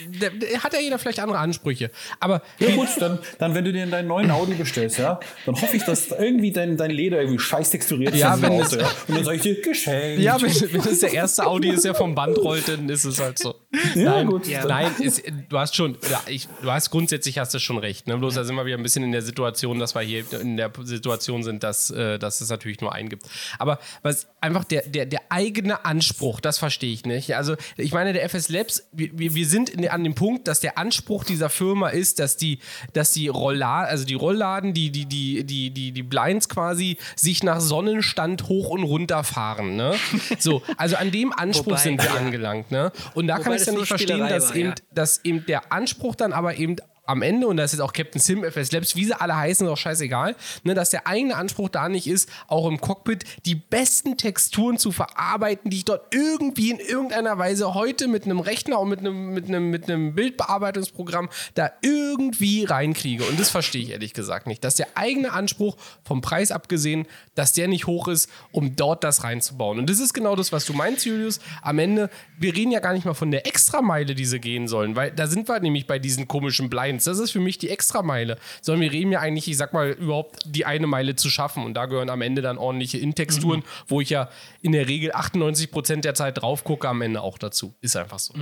hat ja jeder vielleicht andere Ansprüche. Aber
Ja gut, dann, dann wenn du dir deinen neuen Audi bestellst, ja, dann hoffe ich, dass irgendwie dein, dein Leder irgendwie scheiß texturiert ist.
Ja, wenn
Auto, ja. Und dann sage ich dir, geschenkt.
ja, wenn, wenn das der erste Audi ist, der vom Band rollt, dann ist es halt so.
Ja,
nein,
gut.
Ja.
nein ist, du hast schon, ja, ich, du hast grundsätzlich hast du schon recht. Ne? Bloß da sind wir wieder ein bisschen in der Situation, dass wir hier in der Situation sind, dass, äh, dass es natürlich nur einen gibt. Aber was einfach der, der, der eigene Anspruch, das verstehe ich nicht. Also ich meine, der FS Labs, wir, wir sind in, an dem Punkt, dass der Anspruch dieser Firma ist, dass die, dass die Rollladen, also die Rollladen, die, die, die, die, die, die Blinds quasi sich nach Sonnenstand hoch und runter fahren. Ne? So, also an dem Anspruch
Wobei,
sind wir
ja.
angelangt. Ne? Und da kann
Wobei
ich es
das
dann nicht verstehen, dass
war,
eben,
ja.
dass eben der Anspruch dann aber eben am Ende, und das ist auch Captain Sim, FS Labs, wie sie alle heißen, ist auch scheißegal, ne, dass der eigene Anspruch da nicht ist, auch im Cockpit die besten Texturen zu verarbeiten, die ich dort irgendwie in irgendeiner Weise heute mit einem Rechner und mit einem, mit einem, mit einem Bildbearbeitungsprogramm da irgendwie reinkriege. Und das verstehe ich ehrlich gesagt nicht. Dass der eigene Anspruch vom Preis abgesehen, dass der nicht hoch ist, um dort das reinzubauen. Und das ist genau das, was du meinst, Julius. Am Ende, wir reden ja gar nicht mal von der Extrameile, die sie gehen sollen, weil da sind wir nämlich bei diesen komischen Blinds. Das ist für mich die Extrameile. Sondern wir reden ja eigentlich, ich sag mal, überhaupt die eine Meile zu schaffen. Und da gehören am Ende dann ordentliche In-Texturen, wo ich ja in der Regel 98% der Zeit drauf gucke, am Ende auch dazu. Ist einfach so.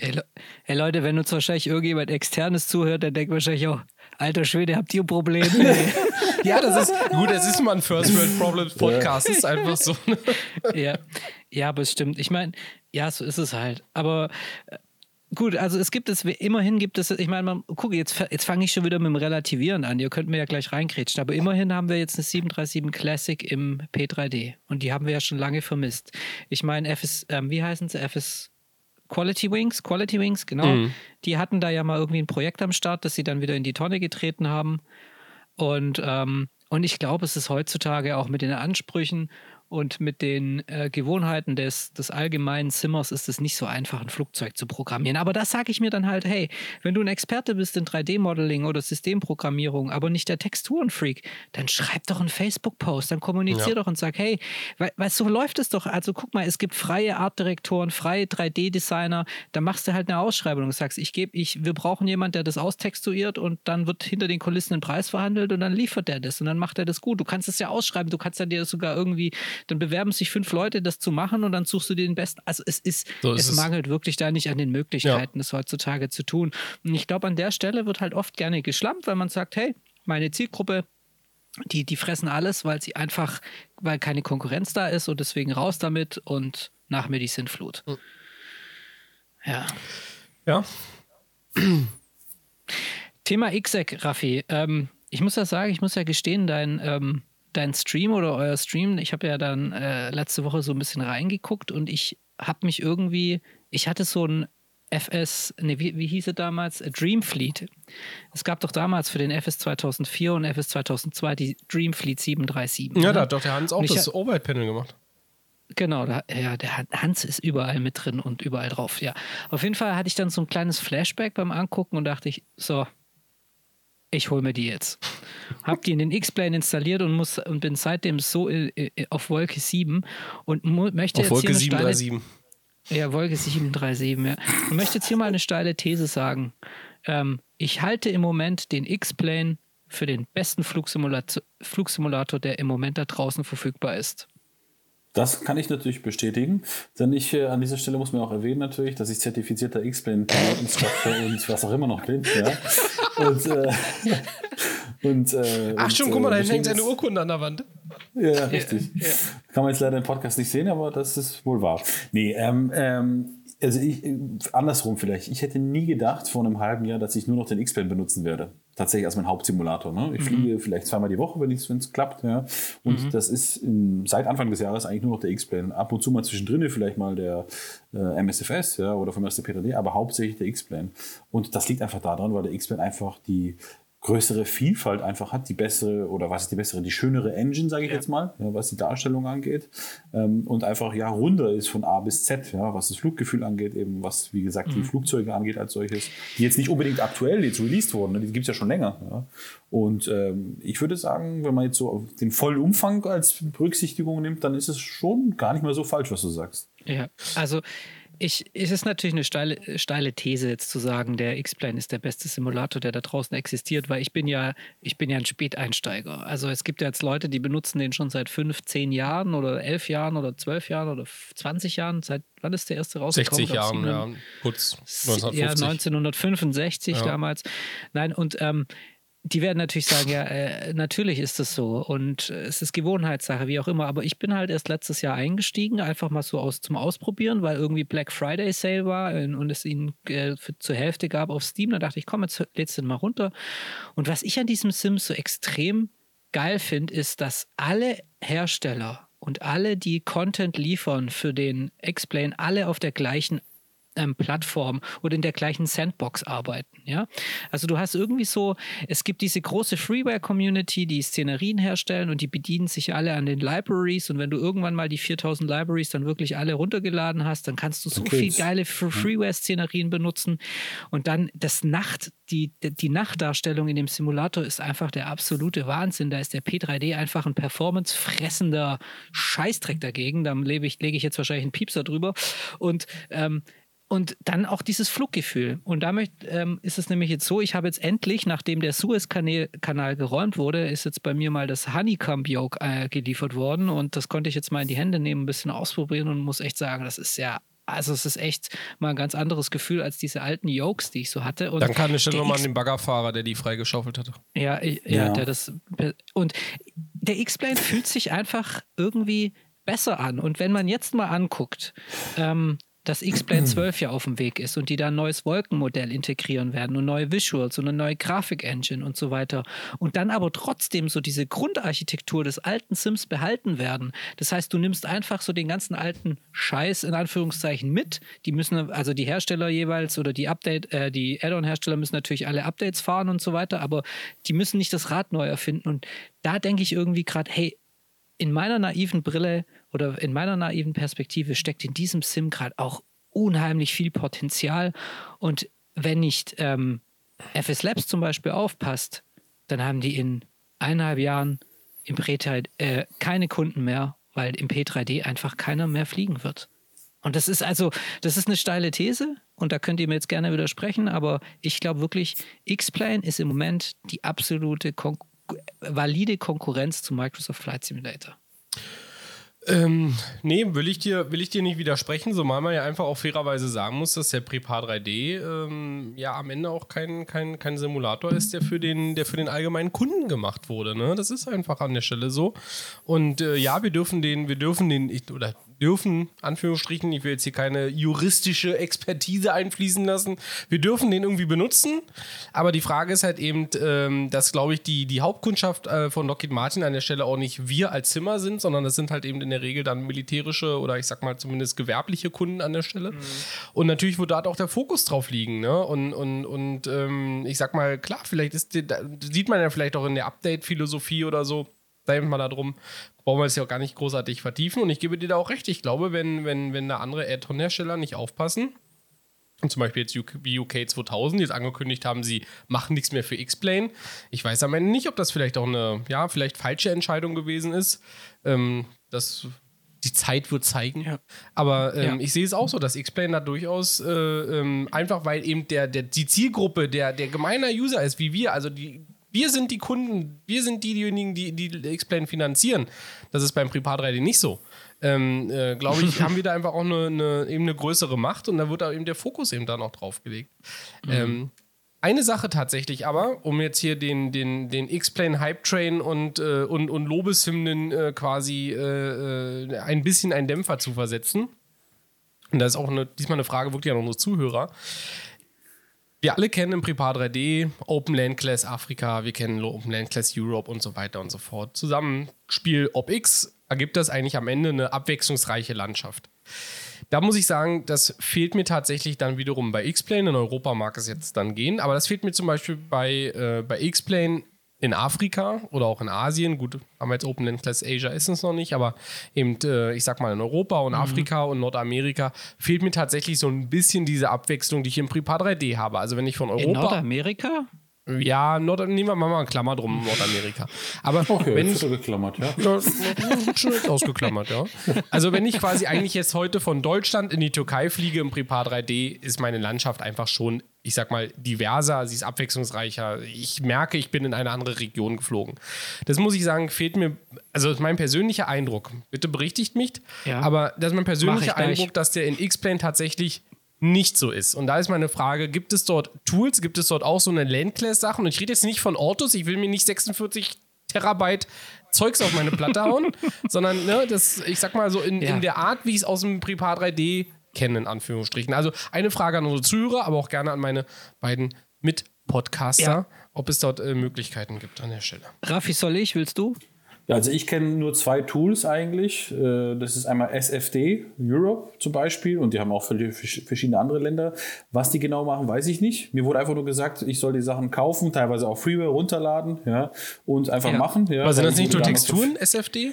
Ey, Le ey Leute, wenn uns wahrscheinlich irgendjemand externes zuhört, dann denkt wahrscheinlich auch, alter Schwede, habt ihr Probleme? ey?"
Ja, das ist gut, das ist mal ein First World Problems Podcast. Das ist einfach so.
ja. ja, aber es stimmt. Ich meine, ja, so ist es halt. Aber äh, gut, also es gibt es, immerhin gibt es, ich meine, man, guck, jetzt, jetzt fange ich schon wieder mit dem Relativieren an. Ihr könnt mir ja gleich reinkrätschen. Aber immerhin haben wir jetzt eine 737 Classic im P3D. Und die haben wir ja schon lange vermisst. Ich meine, FS, ähm, wie heißen sie? FS Quality Wings, Quality Wings, genau. Die hatten da ja mal irgendwie ein Projekt am Start, das sie dann wieder in die Tonne getreten haben. Und, ähm, und ich glaube, es ist heutzutage auch mit den Ansprüchen und mit den äh, Gewohnheiten des, des allgemeinen Zimmers ist es nicht so einfach, ein Flugzeug zu programmieren. Aber das sage ich mir dann halt, hey, wenn du ein Experte bist in 3D-Modeling oder Systemprogrammierung, aber nicht der Texturenfreak, dann schreib doch einen Facebook-Post, dann kommunizier
Ja.
doch und sag, hey, weil, weil so läuft es doch. Also guck mal, es gibt freie Artdirektoren, freie 3D-Designer, da machst du halt eine Ausschreibung und sagst, ich gebe, ich, wir brauchen jemanden, der das austextuiert und dann wird hinter den Kulissen ein Preis verhandelt und dann liefert der das und dann macht er das gut. Du kannst es ja ausschreiben, du kannst ja dir sogar irgendwie dann bewerben sich fünf Leute, das zu machen und dann suchst du dir den besten. Also es ist, so ist es, es mangelt wirklich da nicht an den Möglichkeiten, ja. das heutzutage zu tun. Und ich glaube, an der Stelle wird halt oft gerne geschlampt, weil man sagt, hey, meine Zielgruppe die, die fressen alles, weil sie einfach, weil keine Konkurrenz da ist und deswegen raus damit und nach mir die Sintflut. Mhm. Ja.
Ja.
Thema XSEC, Raffi. Ähm, ich muss ja sagen, ich muss ja gestehen, dein, ähm, dein Stream oder euer Stream, ich habe ja dann äh, letzte Woche so ein bisschen reingeguckt und ich habe mich irgendwie, ich hatte so ein FS, ne, wie, wie hieß es damals? Dream Fleet. Es gab doch damals für den FS 2004 und FS 2002 die Dream Fleet 737.
Ja, ne? da hat doch der Hans auch das Overhead-Panel gemacht.
Genau, da, ja, der Hans ist überall mit drin und überall drauf, ja. Auf jeden Fall hatte ich dann so ein kleines Flashback beim Angucken und dachte ich, so, ich hole mir die jetzt. Hab die in den X-Plane installiert und, muss, und bin seitdem so auf Wolke 7 und möchte
auf jetzt Wolke hier 737.
Ja, Wolke 737, ja. Und möchte jetzt hier mal eine steile These sagen. Ähm, ich halte im Moment den X-Plane für den besten Flugsimulator, Flugsimulator, der im Moment da draußen verfügbar ist.
Das kann ich natürlich bestätigen, denn ich äh, an dieser Stelle muss man auch erwähnen natürlich, dass ich zertifizierter X-Plane Instructor und was auch immer noch bin. Ja. Und, äh,
und, äh, Ach schon, guck mal, da äh, hängt eine Urkunde an der Wand.
Ja, richtig. Ja, ja. Kann man jetzt leider im Podcast nicht sehen, aber das ist wohl wahr. Nee, ähm, ähm, also ich, andersrum vielleicht. Ich hätte nie gedacht vor einem halben Jahr, dass ich nur noch den X-Plane benutzen werde. Tatsächlich als mein Hauptsimulator. Ne? Ich mhm. fliege vielleicht zweimal die Woche, wenn es klappt. Ja? Und mhm. das ist in, seit Anfang des Jahres eigentlich nur noch der X-Plane. Ab und zu mal zwischendrin vielleicht mal der äh, MSFS ja, oder vom ersten PTD, aber hauptsächlich der X-Plane. Und das liegt einfach daran, weil der X-Plane einfach die größere Vielfalt einfach hat, die bessere oder was ist die bessere, die schönere Engine, sage ich ja. jetzt mal, ja, was die Darstellung angeht ähm, und einfach ja runder ist von A bis Z, ja, was das Fluggefühl angeht, eben was wie gesagt mhm. die Flugzeuge angeht als solches, die jetzt nicht unbedingt aktuell jetzt released wurden, ne, die gibt es ja schon länger. Ja. Und ähm, ich würde sagen, wenn man jetzt so den vollen Umfang als Berücksichtigung nimmt, dann ist es schon gar nicht mal so falsch, was du sagst.
Ja, also ich, es ist natürlich eine steile, steile These jetzt zu sagen, der X-Plane ist der beste Simulator, der da draußen existiert, weil ich bin ja, ich bin ja ein Späteinsteiger. Also es gibt ja jetzt Leute, die benutzen den schon seit fünf, zehn Jahren oder elf Jahren oder zwölf Jahren oder 20 Jahren. Seit wann ist der erste rausgekommen?
60 Jahren, ja. Putz.
1950. Ja, 1965 ja. damals. Nein, und ähm, die werden natürlich sagen, ja, äh, natürlich ist es so und äh, es ist Gewohnheitssache, wie auch immer. Aber ich bin halt erst letztes Jahr eingestiegen, einfach mal so aus zum Ausprobieren, weil irgendwie Black Friday Sale war und es ihn äh, für, zur Hälfte gab auf Steam. Da dachte ich, komm, jetzt lädst du den mal runter. Und was ich an diesem Sims so extrem geil finde, ist, dass alle Hersteller und alle, die Content liefern für den X-Plane, alle auf der gleichen ähm, Plattform oder in der gleichen Sandbox arbeiten. Ja? Also du hast irgendwie so, es gibt diese große Freeware-Community, die Szenerien herstellen und die bedienen sich alle an den Libraries und wenn du irgendwann mal die 4000 Libraries dann wirklich alle runtergeladen hast, dann kannst du so okay. viel geile Freeware-Szenerien benutzen und dann das Nacht, die, die Nachtdarstellung in dem Simulator ist einfach der absolute Wahnsinn. Da ist der P3D einfach ein performancefressender Scheißdreck dagegen. Da lege ich, lege ich jetzt wahrscheinlich einen Piepser drüber. Und ähm, und dann auch dieses Fluggefühl. Und damit ähm, ist es nämlich jetzt so, ich habe jetzt endlich, nachdem der Suez-Kanal geräumt wurde, ist jetzt bei mir mal das Honeycomb-Yoke äh, geliefert worden. Und das konnte ich jetzt mal in die Hände nehmen, ein bisschen ausprobieren und muss echt sagen, das ist ja also es ist echt mal ein ganz anderes Gefühl als diese alten Yokes, die ich so hatte. Und
Dann kann ich nochmal an den Baggerfahrer, der die freigeschaufelt hatte.
Ja, ja, ja, der das. Und der X-Plane fühlt sich einfach irgendwie besser an. Und wenn man jetzt mal anguckt, ähm, dass X-Plane 12 ja auf dem Weg ist und die da ein neues Wolkenmodell integrieren werden und neue Visuals und eine neue Grafik-Engine und so weiter. Und dann aber trotzdem so diese Grundarchitektur des alten Sims behalten werden. Das heißt, du nimmst einfach so den ganzen alten Scheiß in Anführungszeichen mit. Die müssen, also die Hersteller jeweils oder die Update, äh, die Add-on-Hersteller müssen natürlich alle Updates fahren und so weiter, aber die müssen nicht das Rad neu erfinden. Und da denke ich irgendwie gerade, hey, in meiner naiven Brille oder in meiner naiven Perspektive steckt in diesem Sim gerade auch unheimlich viel Potenzial. Und wenn nicht ähm, FS Labs zum Beispiel aufpasst, dann haben die in eineinhalb Jahren im P3 äh, keine Kunden mehr, weil im P3D einfach keiner mehr fliegen wird. Und das ist also, das ist eine steile These und da könnt ihr mir jetzt gerne widersprechen, aber ich glaube wirklich, X-Plane ist im Moment die absolute Kon valide Konkurrenz zu Microsoft Flight Simulator.
Ähm, nee, will ich, dir, will ich dir nicht widersprechen, zumal man ja einfach auch fairerweise sagen muss, dass der Prepar 3D ähm, ja am Ende auch kein, kein, kein Simulator ist, der für den, der für den allgemeinen Kunden gemacht wurde. Ne? Das ist einfach an der Stelle so. Und äh, ja, wir dürfen den, wir dürfen den, ich, oder dürfen, Anführungsstrichen, ich will jetzt hier keine juristische Expertise einfließen lassen, wir dürfen den irgendwie benutzen, aber die Frage ist halt eben, ähm, dass, glaube ich, die, die Hauptkundschaft äh, von Lockheed Martin an der Stelle auch nicht wir als Zimmer sind, sondern das sind halt eben in der Regel dann militärische oder ich sag mal zumindest gewerbliche Kunden an der Stelle. Mhm. Und natürlich wird da auch der Fokus drauf liegen, ne? Und, und, und ähm, ich sag mal, klar, vielleicht ist, sieht man ja vielleicht auch in der Update-Philosophie oder so, da mal darum, brauchen wir es ja auch gar nicht großartig vertiefen. Und ich gebe dir da auch recht. Ich glaube, wenn, wenn, wenn da andere Add-on-Hersteller nicht aufpassen, und zum Beispiel jetzt wie UK 2000 jetzt angekündigt haben, sie machen nichts mehr für X-Plane. Ich weiß am Ende nicht, ob das vielleicht auch eine, ja, vielleicht falsche Entscheidung gewesen ist. Ähm, das, die Zeit wird zeigen. Ja. Aber ähm, ja. ich sehe es auch so, dass X-Plane da durchaus äh, ähm, einfach, weil eben der, der, die Zielgruppe der, der gemeiner User ist, wie wir, also die wir sind die Kunden, wir sind diejenigen, die, die X-Plane finanzieren. Das ist beim Prepar 3D nicht so. Ähm, äh, Glaube ich, haben wir da einfach auch eine, eine, eben eine größere Macht und da wird da eben der Fokus eben dann auch drauf gelegt. Mhm. Ähm, eine Sache tatsächlich aber, um jetzt hier den, den, den X-Plane Hype Train und, äh, und, und Lobeshymnen äh, quasi äh, äh, ein bisschen einen Dämpfer zu versetzen. Und da ist auch eine, diesmal eine Frage wirklich an unsere Zuhörer. Wir alle kennen im Prepar 3D Open Land Class Afrika, wir kennen Open Land Class Europe und so weiter und so fort. Zusammenspiel OpX ergibt das eigentlich am Ende eine abwechslungsreiche Landschaft. Da muss ich sagen, das fehlt mir tatsächlich dann wiederum bei X-Plane. In Europa mag es jetzt dann gehen, aber das fehlt mir zum Beispiel bei, äh, bei X-Plane in Afrika oder auch in Asien, gut, haben wir jetzt Open Land Class Asia ist es noch nicht, aber eben, äh, ich sag mal, in Europa und mhm. Afrika und Nordamerika fehlt mir tatsächlich so ein bisschen diese Abwechslung, die ich im Prepar 3D habe. Also wenn ich von Europa. In
Nordamerika?
Ja, Nord nehmen wir mal eine Klammer drum, Nordamerika. Aber
okay,
wenn
ich, geklammert, ja.
ja schon jetzt ausgeklammert, ja. Also wenn ich quasi eigentlich jetzt heute von Deutschland in die Türkei fliege im Prepar 3D, ist meine Landschaft einfach schon, ich sag mal, diverser, sie ist abwechslungsreicher. Ich merke, ich bin in eine andere Region geflogen. Das muss ich sagen, fehlt mir, also ist mein persönlicher Eindruck. Bitte berichtigt mich, ja. aber das ist mein persönlicher Eindruck, dass der in X-Plane tatsächlich nicht so ist. Und da ist meine Frage, gibt es dort Tools, gibt es dort auch so eine Landclass-Sachen? Und ich rede jetzt nicht von Autos, ich will mir nicht 46 Terabyte Zeugs auf meine Platte hauen, sondern ne, das, ich sag mal so in, ja. in der Art, wie ich es aus dem Prepar 3D kenne, in Anführungsstrichen. Also eine Frage an unsere Zuhörer, aber auch gerne an meine beiden Mitpodcaster, ja. ob es dort äh, Möglichkeiten gibt an der Stelle.
Raffi, soll ich? Willst du?
Ja, also ich kenne nur zwei Tools eigentlich. Äh, das ist einmal SFD Europe zum Beispiel und die haben auch verschiedene andere Länder. Was die genau machen, weiß ich nicht. Mir wurde einfach nur gesagt, ich soll die Sachen kaufen, teilweise auch Freeware runterladen ja, und einfach ja. machen. Ja,
Aber sind das nicht nur Texturen, SFD?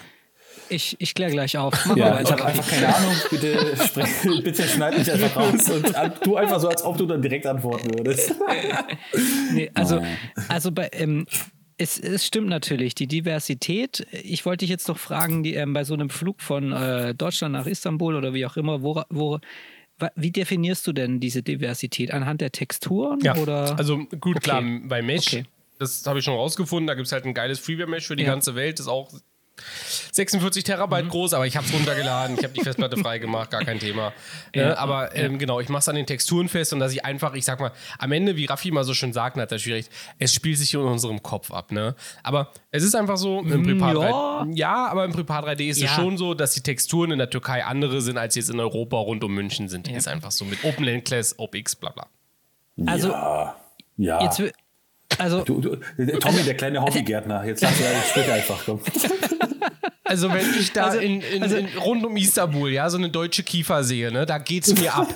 Ich, ich kläre gleich auf.
Mach ja, ich habe einfach keine Ahnung. Bitte, sprech, bitte schneid mich einfach raus und tu einfach so, als ob du dann direkt antworten würdest.
nee, also, also bei, ähm, es, es, stimmt natürlich, die Diversität. Ich wollte dich jetzt noch fragen, die, ähm, bei so einem Flug von äh, Deutschland nach Istanbul oder wie auch immer, wo, wo, wie definierst du denn diese Diversität? Anhand der Texturen?
Ja,
oder?
also gut, okay. klar, bei Mesh, okay. das habe ich schon rausgefunden, da gibt es halt ein geiles Freeware-Mesh für die ja. ganze Welt, das ist auch 46 Terabyte mhm. groß, aber ich habe es runtergeladen, ich habe die Festplatte freigemacht, gar kein Thema. Ja, äh, aber ähm, genau, ich mache es an den Texturen fest und dass ich einfach, ich sag mal, am Ende, wie Raffi mal so schön sagt, hat er schwierig, es spielt sich in unserem Kopf ab. Ne? Aber es ist einfach so, im mm, Prepar ja. 3D, ja, aber im Prepar 3D ist ja. es schon so, dass die Texturen in der Türkei andere sind, als jetzt in Europa rund um München sind. Ja. Ist einfach so mit Open Land Class, OpX, bla bla.
Also, ja. ja. Jetzt,
also, du, du, Tommy, der kleine Hobbygärtner, jetzt lass er einfach, komm.
Also wenn ich da also, in, in, also, in, rund um Istanbul, ja, so eine deutsche Kiefer sehe, ne, da geht's mir ab.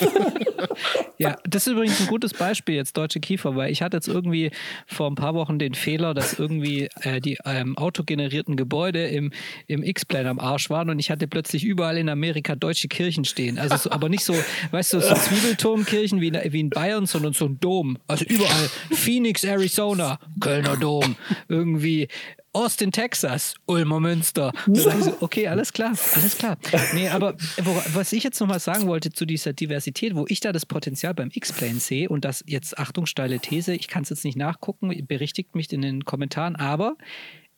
ja, das ist übrigens ein gutes Beispiel jetzt, deutsche Kiefer, weil ich hatte jetzt irgendwie vor ein paar Wochen den Fehler, dass irgendwie äh, die ähm, autogenerierten Gebäude im, im X-Plan am Arsch waren und ich hatte plötzlich überall in Amerika deutsche Kirchen stehen. Also so, aber nicht so, weißt du, so Zwiebelturmkirchen wie in, wie in Bayern, sondern so ein Dom. Also überall Phoenix, Arizona, Kölner Dom, irgendwie Austin, Texas, Ulmer Münster. So, okay, alles klar, alles klar. Nee, aber was ich jetzt nochmal sagen wollte zu dieser Diversität, wo ich da das Potenzial beim X-Plane sehe und das jetzt, Achtung, steile These, ich kann es jetzt nicht nachgucken, berichtigt mich in den Kommentaren, aber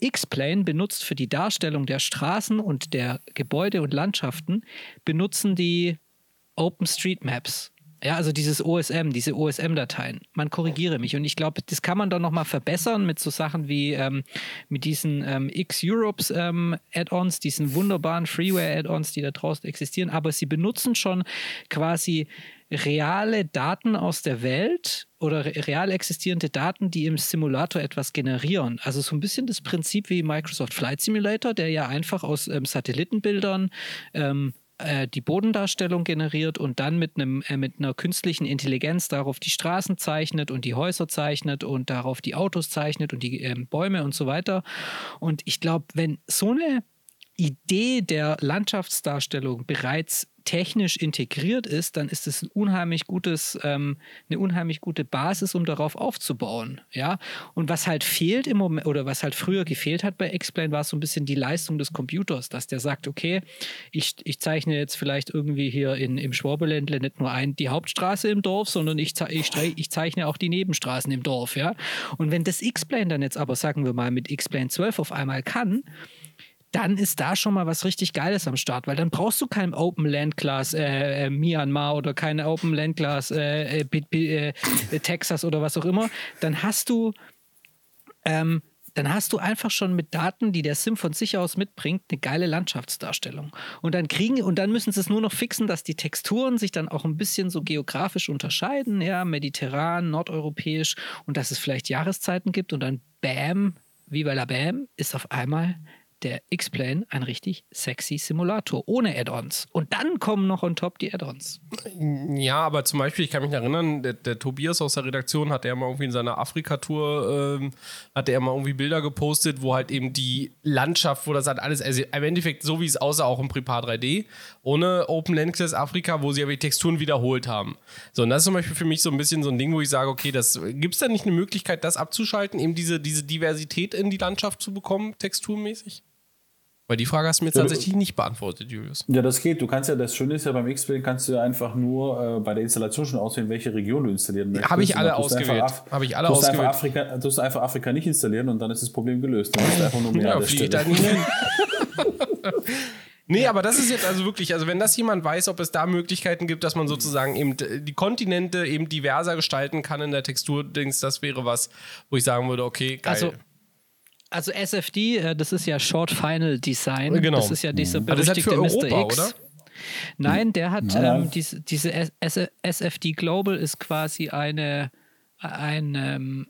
X-Plane benutzt für die Darstellung der Straßen und der Gebäude und Landschaften, benutzen die OpenStreetMaps. Ja, also dieses OSM, diese OSM-Dateien. Man korrigiere mich. Und ich glaube, das kann man dann nochmal verbessern mit so Sachen wie ähm, mit diesen ähm, X-Europes ähm, Add-ons, diesen wunderbaren Freeware-Add-ons, die da draußen existieren. Aber sie benutzen schon quasi reale Daten aus der Welt oder real existierende Daten, die im Simulator etwas generieren. Also so ein bisschen das Prinzip wie Microsoft Flight Simulator, der ja einfach aus ähm, Satellitenbildern ähm, äh, die Bodendarstellung generiert und dann mit, einem, äh, mit einer künstlichen Intelligenz darauf die Straßen zeichnet und die Häuser zeichnet und darauf die Autos zeichnet und die äh, Bäume und so weiter. Und ich glaube, wenn so eine Idee der Landschaftsdarstellung bereits technisch integriert ist, dann ist es ein unheimlich gutes, ähm, eine unheimlich gute Basis, um darauf aufzubauen. Ja, und was halt fehlt im Moment oder was halt früher gefehlt hat bei Explain, war so ein bisschen die Leistung des Computers, dass der sagt, okay, ich, ich zeichne jetzt vielleicht irgendwie hier in, im Schwabeländle nicht nur ein, die Hauptstraße im Dorf, sondern ich, ich, ich zeichne auch die Nebenstraßen im Dorf. Ja, und wenn das X-Plane dann jetzt aber, sagen wir mal, mit X-Plane 12 auf einmal kann, dann ist da schon mal was richtig Geiles am Start, weil dann brauchst du kein Open Land Class äh, äh, Myanmar oder keine Open Land Class äh, äh, äh, Texas oder was auch immer. Dann hast du ähm, dann hast du einfach schon mit Daten, die der Sim von sich aus mitbringt, eine geile Landschaftsdarstellung. Und dann kriegen und dann müssen sie es nur noch fixen, dass die Texturen sich dann auch ein bisschen so geografisch unterscheiden, ja, mediterran, nordeuropäisch und dass es vielleicht Jahreszeiten gibt und dann bam, wie bei la bam, ist auf einmal der X-Plane ein richtig sexy Simulator ohne Add-ons. Und dann kommen noch on top die Add-ons.
Ja, aber zum Beispiel, ich kann mich erinnern, der, der Tobias aus der Redaktion hat ja mal irgendwie in seiner Afrika-Tour, ähm, hat er mal irgendwie Bilder gepostet, wo halt eben die Landschaft, wo das halt alles, also im Endeffekt so wie es aussah, auch im Prepar 3D, ohne Open Land Class Afrika, wo sie aber die Texturen wiederholt haben. So, und das ist zum Beispiel für mich so ein bisschen so ein Ding, wo ich sage, okay, das gibt es da nicht eine Möglichkeit, das abzuschalten, eben diese, diese Diversität in die Landschaft zu bekommen, texturmäßig? Weil die Frage hast du mir jetzt ja, tatsächlich nicht beantwortet, Julius.
Ja, das geht. Du kannst ja, das Schöne ist ja beim X-Plane, kannst du ja einfach nur äh, bei der Installation schon auswählen, welche Region du installieren
möchtest. Habe ich alle ausgewählt.
Habe ich alle du ausgewählt. Einfach Afrika, du musst einfach Afrika nicht installieren und dann ist das Problem gelöst. Du musst einfach nur mehr ja, fliege da nicht hin.
Nee, aber das ist jetzt also wirklich, also wenn das jemand weiß, ob es da Möglichkeiten gibt, dass man sozusagen eben die Kontinente eben diverser gestalten kann in der Textur-Dings, das wäre was, wo ich sagen würde, okay, geil.
Also also SFD, äh, das ist ja Short Final Design.
Genau.
Das ist ja dieser berüchtigte
mhm. ist halt für Europa,
Mr. X. Oder? Nein, der hat ähm, diese, diese SFD Global ist quasi eine ein ähm,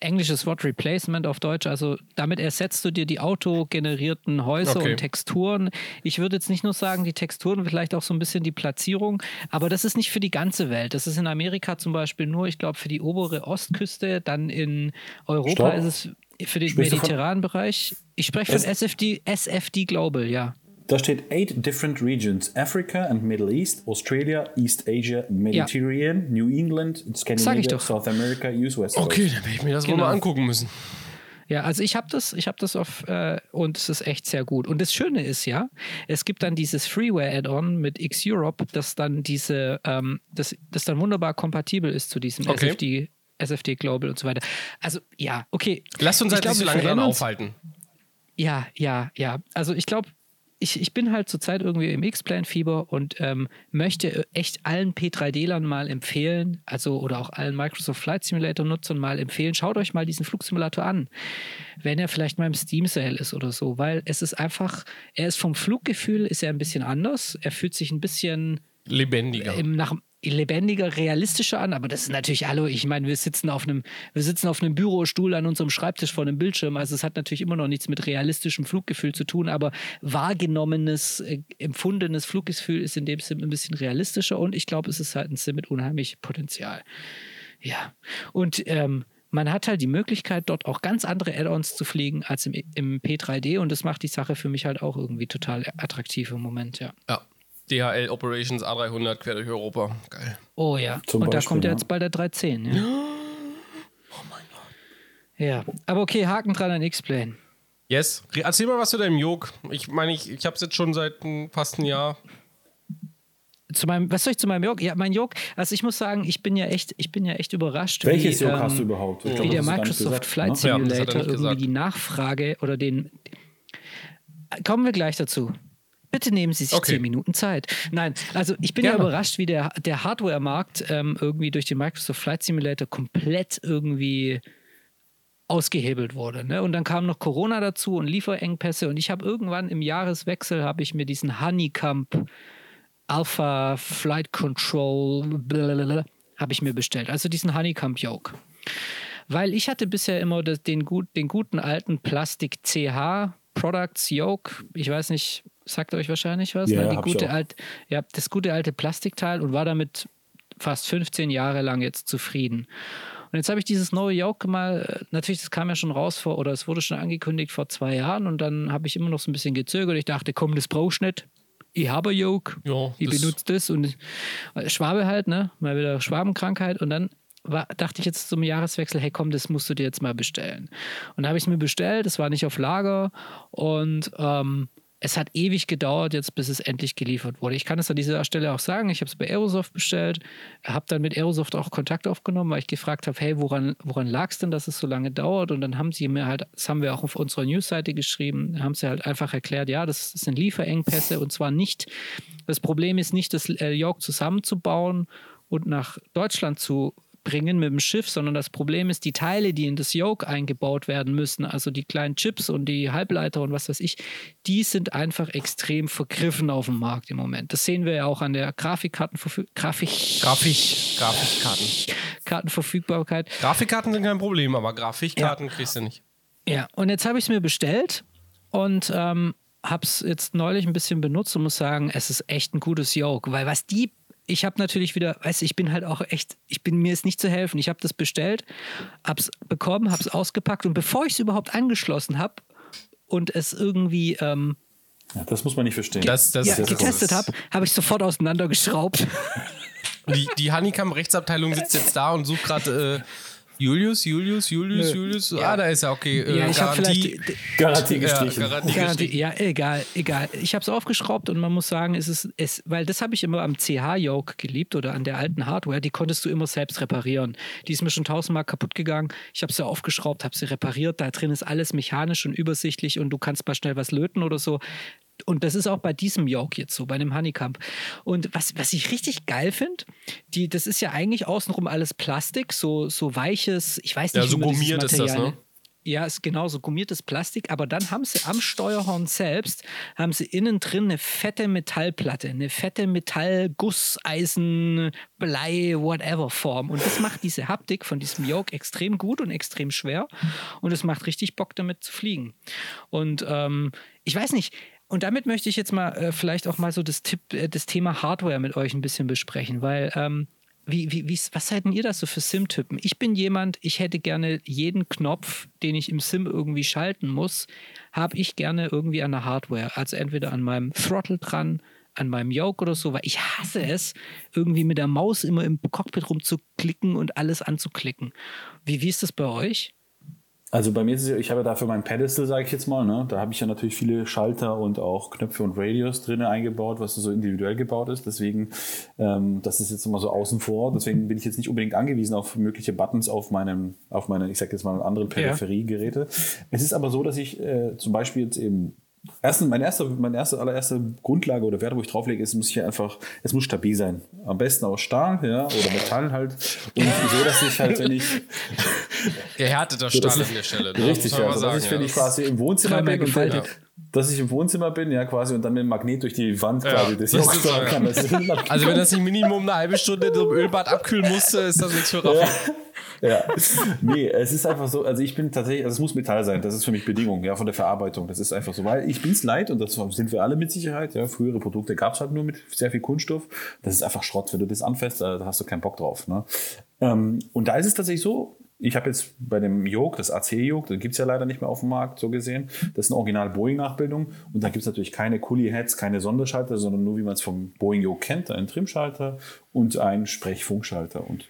englisches Wort Replacement auf Deutsch. Also damit ersetzt du dir die autogenerierten Häuser okay. und Texturen. Ich würde jetzt nicht nur sagen, die Texturen, vielleicht auch so ein bisschen die Platzierung, aber das ist nicht für die ganze Welt. Das ist in Amerika zum Beispiel nur, ich glaube, für die obere Ostküste. Dann in Europa Stopp. ist es für den mediterranen Bereich. Ich spreche von SFD, SFD Global, ja.
Da steht eight different regions: Africa and Middle East, Australia, East Asia, Mediterranean, ja. New England, Scandinavia, South America, US West
Coast. Okay, dann werde ich mir das genau. mal angucken müssen.
Ja, also ich habe das, ich habe das auf äh, und es ist echt sehr gut. Und das Schöne ist ja, es gibt dann dieses Freeware-Add-on mit X Europe, das dann diese, ähm, das, das dann wunderbar kompatibel ist zu diesem okay. SFD SFD Global und so weiter. Also ja, okay.
Lasst uns halt nicht so lange dran aufhalten.
Ja, ja, ja. Also ich glaube, ich, ich bin halt zurzeit irgendwie im X-Plan-Fieber und ähm, möchte echt allen P3D-Lern mal empfehlen, also oder auch allen Microsoft Flight Simulator-Nutzern mal empfehlen, schaut euch mal diesen Flugsimulator an, wenn er vielleicht mal im Steam-Sale ist oder so, weil es ist einfach, er ist vom Fluggefühl, ist er ein bisschen anders, er fühlt sich ein bisschen
lebendiger.
Im, nach, lebendiger, realistischer an, aber das ist natürlich, hallo, ich meine, wir sitzen auf einem, wir sitzen auf einem Bürostuhl an unserem Schreibtisch vor einem Bildschirm, also es hat natürlich immer noch nichts mit realistischem Fluggefühl zu tun, aber wahrgenommenes, äh, empfundenes Fluggefühl ist in dem Sinne ein bisschen realistischer. Und ich glaube, es ist halt ein Sim mit unheimlich Potenzial. Ja, und ähm, man hat halt die Möglichkeit, dort auch ganz andere Add-ons zu fliegen als im, im P3D und das macht die Sache für mich halt auch irgendwie total attraktiv im Moment, ja.
Ja, DHL Operations A300 quer durch Europa. Geil.
Oh ja. Zum Und Beispiel, da kommt ja jetzt bald der 310. Ja. Oh mein Gott. Ja, aber okay, Haken dran an X-Plane.
Yes. Erzähl mal was zu deinem Jog. Ich meine, ich, ich habe es jetzt schon seit fast einem Jahr.
zu meinem, was soll ich zu meinem Yoke? Ja, mein Yoke, also ich muss sagen, ich bin ja echt, ich bin ja echt überrascht.
Welches wie, Yoke ähm, hast du überhaupt?
Ich wie glaub, der Microsoft Flight Simulator ja, irgendwie gesagt. die Nachfrage oder den. Kommen wir gleich dazu. Bitte nehmen Sie sich okay. zehn Minuten Zeit. Nein, also ich bin Gerne. ja überrascht, wie der, der Hardware-Markt ähm, irgendwie durch den Microsoft Flight Simulator komplett irgendwie ausgehebelt wurde. Ne? Und dann kam noch Corona dazu und Lieferengpässe und ich habe irgendwann im Jahreswechsel habe ich mir diesen Honeycomb Alpha Flight Control habe ich mir bestellt. Also diesen Honeycomb Yoke. Weil ich hatte bisher immer das, den, gut, den guten alten Plastik CH Products Yoke. Ich weiß nicht, sagt euch wahrscheinlich was. Ja, ne? Die gute alt, ja, das gute alte Plastikteil und war damit fast 15 Jahre lang jetzt zufrieden. Und jetzt habe ich dieses neue Yoke mal, äh, natürlich, das kam ja schon raus vor, oder es wurde schon angekündigt vor zwei Jahren und dann habe ich immer noch so ein bisschen gezögert. Ich dachte, komm, das brauchst du nicht. Ich habe Yoke, ja, ich benutze das und äh, Schwabe halt, ne? Mal wieder Schwabenkrankheit und dann war, dachte ich jetzt zum Jahreswechsel, hey komm, das musst du dir jetzt mal bestellen. Und da habe ich es mir bestellt, es war nicht auf Lager und ähm, es hat ewig gedauert jetzt, bis es endlich geliefert wurde. Ich kann es an dieser Stelle auch sagen, ich habe es bei Aerosoft bestellt, habe dann mit Aerosoft auch Kontakt aufgenommen, weil ich gefragt habe, hey, woran, woran lag es denn, dass es so lange dauert? Und dann haben sie mir halt, das haben wir auch auf unserer Newsseite geschrieben, haben sie halt einfach erklärt, ja, das, das sind Lieferengpässe und zwar nicht, das Problem ist nicht, das äh, York zusammenzubauen und nach Deutschland zu bringen mit dem Schiff, sondern das Problem ist, die Teile, die in das Yoke eingebaut werden müssen, also die kleinen Chips und die Halbleiter und was weiß ich, die sind einfach extrem vergriffen auf dem Markt im Moment. Das sehen wir ja auch an der Grafikkartenverfügbarkeit. Grafik
Grafik Grafikkarten.
Kartenverfügbarkeit.
Grafikkarten sind kein Problem, aber Grafikkarten ja. kriegst du nicht.
Ja, und jetzt habe ich es mir bestellt und ähm, habe es jetzt neulich ein bisschen benutzt und muss sagen, es ist echt ein gutes Yoke, weil was die ich habe natürlich wieder, weißt du, ich bin halt auch echt, ich bin mir ist nicht zu helfen. Ich habe das bestellt, habe es bekommen, habe es ausgepackt und bevor ich es überhaupt angeschlossen habe und es irgendwie ähm,
ja, das muss man nicht verstehen.
Das, das, ja, das getestet habe, habe ich sofort auseinandergeschraubt.
Die, die Honeycomb-Rechtsabteilung sitzt jetzt da und sucht gerade äh, Julius, Julius, Julius, Nö. Julius. Ja. Ah, da ist er, okay.
Äh, ja, ich
Garantie. Garantie gestrichen.
Ja, Garantie Garantie, ja, egal, egal. Ich habe es aufgeschraubt und man muss sagen, es ist, es, weil das habe ich immer am CH-Yoke geliebt oder an der alten Hardware, die konntest du immer selbst reparieren. Die ist mir schon tausendmal kaputt gegangen. Ich habe sie aufgeschraubt, habe sie repariert. Da drin ist alles mechanisch und übersichtlich und du kannst mal schnell was löten oder so. Und das ist auch bei diesem Yoke jetzt so, bei dem Honeycomb. Und was, was ich richtig geil finde, das ist ja eigentlich außenrum alles Plastik, so, so weiches, ich weiß nicht,
ja, so gummiert ist das, ne?
Ja, ist genau so gummiertes Plastik, aber dann haben sie am Steuerhorn selbst, haben sie innen drin eine fette Metallplatte, eine fette Metallgusseisen, Blei, whatever Form. Und das macht diese Haptik von diesem Yoke extrem gut und extrem schwer. Und es macht richtig Bock, damit zu fliegen. Und ähm, ich weiß nicht, und damit möchte ich jetzt mal äh, vielleicht auch mal so das, Tipp, äh, das Thema Hardware mit euch ein bisschen besprechen, weil ähm, wie, wie, wie, was seid denn ihr das so für Sim-Typen? Ich bin jemand, ich hätte gerne jeden Knopf, den ich im Sim irgendwie schalten muss, habe ich gerne irgendwie an der Hardware. Also entweder an meinem Throttle dran, an meinem Yoke oder so, weil ich hasse es, irgendwie mit der Maus immer im Cockpit rumzuklicken und alles anzuklicken. Wie, wie ist das bei euch?
Also bei mir ist es ja, ich habe ja dafür mein Pedestal, sage ich jetzt mal, ne? da habe ich ja natürlich viele Schalter und auch Knöpfe und Radios drin eingebaut, was so individuell gebaut ist. Deswegen, ähm, das ist jetzt immer so außen vor. Deswegen bin ich jetzt nicht unbedingt angewiesen auf mögliche Buttons auf meinem, auf meine, ich sage jetzt mal, anderen Peripheriegeräte. Ja. Es ist aber so, dass ich äh, zum Beispiel jetzt eben Erstens, mein erster, meine erste, allererste Grundlage oder Werte, wo ich drauflege, ist, muss ich einfach, es muss stabil sein. Am besten aus Stahl, ja, oder Metall halt. Und so, dass ich halt, wenn ich.
Gehärteter Stahl an der Stelle.
Ne? Richtig, ja. Also, dass ich, wenn ja, ich quasi im Wohnzimmer bin und ja. Dass ich im Wohnzimmer bin, ja, quasi, und dann mit dem Magnet durch die Wand quasi, das, das
ich auch kann. also, wenn das nicht Minimum eine halbe Stunde im Ölbad abkühlen musste, ist das nichts für Raffi
ja. Nee, es ist einfach so, also ich bin tatsächlich, also es muss Metall sein, das ist für mich Bedingung, ja, von der Verarbeitung. Das ist einfach so, weil ich bin es leid und das sind wir alle mit Sicherheit, ja. Frühere Produkte gab es halt nur mit sehr viel Kunststoff. Das ist einfach Schrott. Wenn du das anfasst, da hast du keinen Bock drauf. Ne? Ähm, und da ist es tatsächlich so, ich habe jetzt bei dem Yoke, das AC-Yoke, das gibt es ja leider nicht mehr auf dem Markt, so gesehen. Das ist eine Original-Boeing-Nachbildung. Und da gibt es natürlich keine Kuli-Heads, keine Sonderschalter, sondern nur, wie man es vom Boeing-Yoke kennt, einen Trimschalter und einen Sprechfunkschalter. Und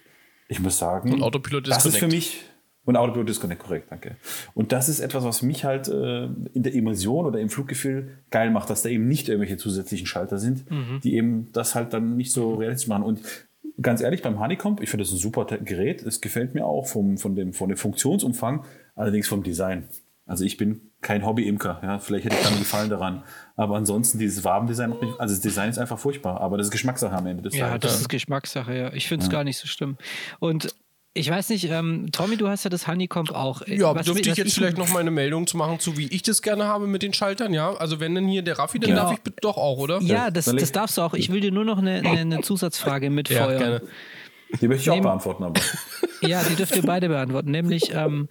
ich muss sagen,
Autopilot
das ist für mich Und Autopilot Disconnect, korrekt, danke. Und das ist etwas, was mich halt äh, in der Immersion oder im Fluggefühl geil macht, dass da eben nicht irgendwelche zusätzlichen Schalter sind, mhm. die eben das halt dann nicht so realistisch machen. Und ganz ehrlich, beim Honeycomb, ich finde das ein super Gerät. Es gefällt mir auch vom, von, dem, von dem Funktionsumfang, allerdings vom Design. Also ich bin kein Hobby-Imker. Ja? Vielleicht hätte ich dann Gefallen daran. Aber ansonsten, dieses Wabendesign, also das Design ist einfach furchtbar. Aber das ist Geschmackssache am Ende des
Ja, das ist Geschmackssache, ja. Ich finde es ja. gar nicht so schlimm. Und ich weiß nicht, ähm, Tommy, du hast ja das Honeycomb auch.
Ja, was, dürfte ich jetzt ich vielleicht noch mal eine Meldung zu machen, zu wie ich das gerne habe mit den Schaltern, ja? Also wenn denn hier der Raffi, dann genau. darf ich doch auch, oder?
Ja, das, das darfst du auch. Ich will dir nur noch eine, eine, eine Zusatzfrage mitfeuern. Ja, gerne.
Die möchte ich auch Nehm, beantworten, aber.
Ja, die dürft ihr beide beantworten. Nämlich, ähm,